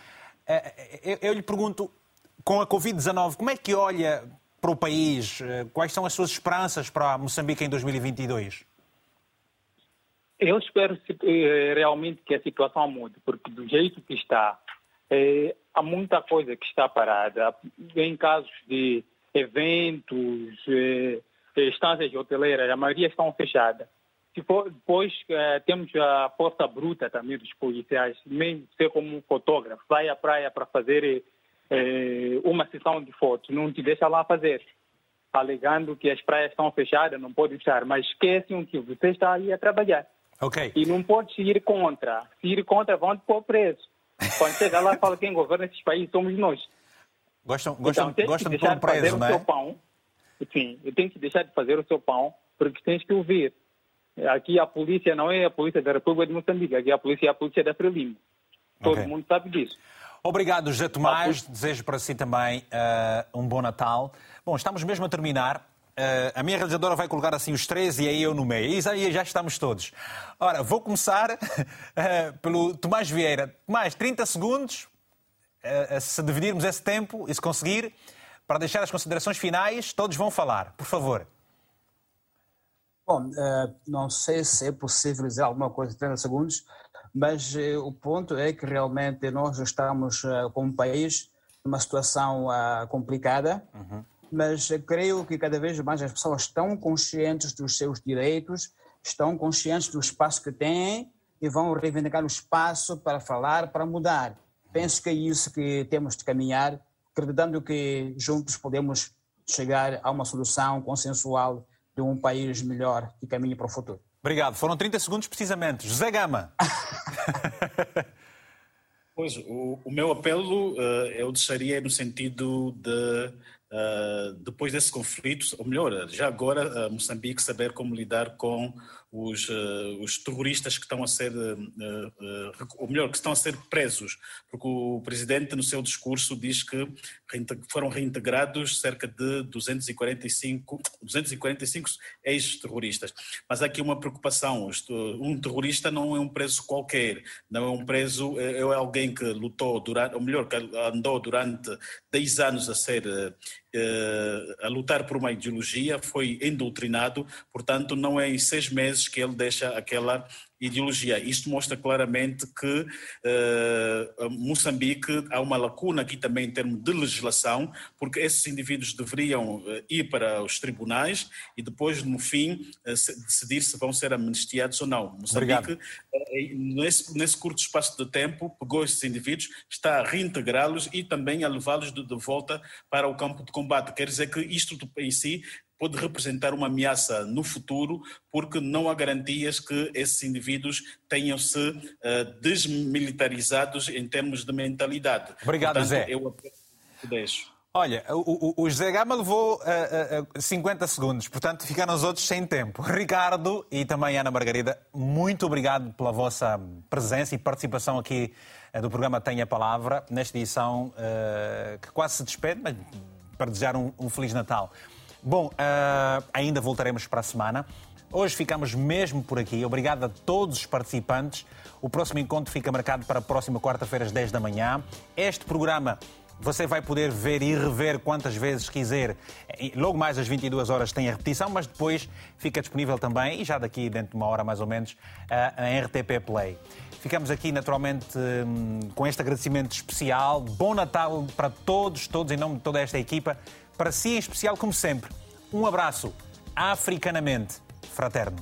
A: Eu lhe pergunto, com a Covid-19, como é que olha para o país? Quais são as suas esperanças para Moçambique em 2022?
Q: Eu espero eh, realmente que a situação mude, porque do jeito que está, é, há muita coisa que está parada. Em casos de eventos, eh, instâncias hoteleiras, a maioria estão fechadas. Depois eh, temos a força bruta também dos policiais, mesmo ser como um fotógrafo, vai à praia para fazer eh, uma sessão de fotos, não te deixa lá fazer, alegando que as praias estão fechadas, não pode estar, mas esquecem que você está ali a trabalhar.
A: Okay.
Q: E não pode ir contra. Se ir contra, vão te pôr preso. Quando chega lá, fala quem governa esses países somos nós.
A: Gostam, gostam, então, gostam de pôr preso, não é?
Q: Pão, sim, eu tenho que deixar de fazer o seu pão, porque tens que ouvir. Aqui a polícia não é a polícia da República de Moçambique, aqui a polícia é a polícia da Frelimo. Todo okay. mundo sabe disso.
A: Obrigado, José Tomás. Desejo para si também uh, um bom Natal. Bom, estamos mesmo a terminar. Uh, a minha realizadora vai colocar assim os três e aí eu no meio. E aí já estamos todos. Ora, vou começar uh, pelo Tomás Vieira. Tomás, 30 segundos. se dividirmos esse tempo e se conseguir, para deixar as considerações finais, todos vão falar. Por favor.
E: Bom, uh, não sei se é possível dizer alguma coisa em 30 segundos, mas uh, o ponto é que realmente nós estamos, uh, como país, numa situação complicada, uhum. mas creio que cada vez mais as pessoas estão conscientes dos seus direitos, estão conscientes do espaço que têm e vão reivindicar o espaço para falar, para mudar. Penso que é isso que temos de caminhar, acreditando que juntos podemos chegar a uma solução consensual de um país melhor que caminhe para o futuro.
A: Obrigado. Foram 30 segundos precisamente. José Gama.
G: pois, o, o, meu apelo uh, eu deixaria no sentido de, uh, depois desse conflito, ou melhor, já agora, uh, Moçambique saber como lidar com os, uh, os terroristas que estão a ser, uh, uh, ou melhor, que estão a ser presos, porque o presidente no seu discurso diz que foram reintegrados cerca de 245, 245 ex-terroristas. Mas há aqui uma preocupação, um terrorista não é um preso qualquer, não é um preso, é, é alguém que lutou durante, ou melhor, que andou durante 10 anos a ser a lutar por uma ideologia, foi endoctrinado, portanto não é em seis meses que ele deixa aquela ideologia. Isto mostra claramente que uh, Moçambique há uma lacuna aqui também em termos de legislação, porque esses indivíduos deveriam uh, ir para os tribunais e depois, no fim, uh, decidir se vão ser amnistiados ou não. Moçambique, nesse, nesse, curto espaço de tempo, pegou esses indivíduos, está a reintegrá-los e também a levá-los de, de volta para o campo de combate. Quer dizer que isto em si pode representar uma ameaça no futuro, porque não há garantias que esses indivíduos tenham-se uh, desmilitarizados em termos de mentalidade.
A: Obrigado, Portanto, Zé. Eu deixo. Olha, o, o, José Gama levou uh, uh, 50 segundos, portanto ficaram os outros sem tempo. Ricardo e também Ana Margarida, muito obrigado pela vossa presença e participação aqui uh, do programa Tenha a Palavra, nesta edição uh, que quase se despede, mas para desejar um, um Feliz Natal. Bom, uh, ainda voltaremos para a semana. Hoje ficamos mesmo por aqui. Obrigado a todos os participantes. O próximo encontro fica marcado para a próxima quarta-feira, às 10 da manhã. Este programa você vai poder ver e rever quantas vezes quiser. Logo mais às 22 horas tem a repetição, mas depois fica disponível também, e já daqui dentro de uma hora mais ou menos, em RTP Play. Ficamos aqui naturalmente hum, com este agradecimento especial. Bom Natal para todos, todos em nome de toda esta equipa. Para si em especial, como sempre, um abraço africanamente fraterno.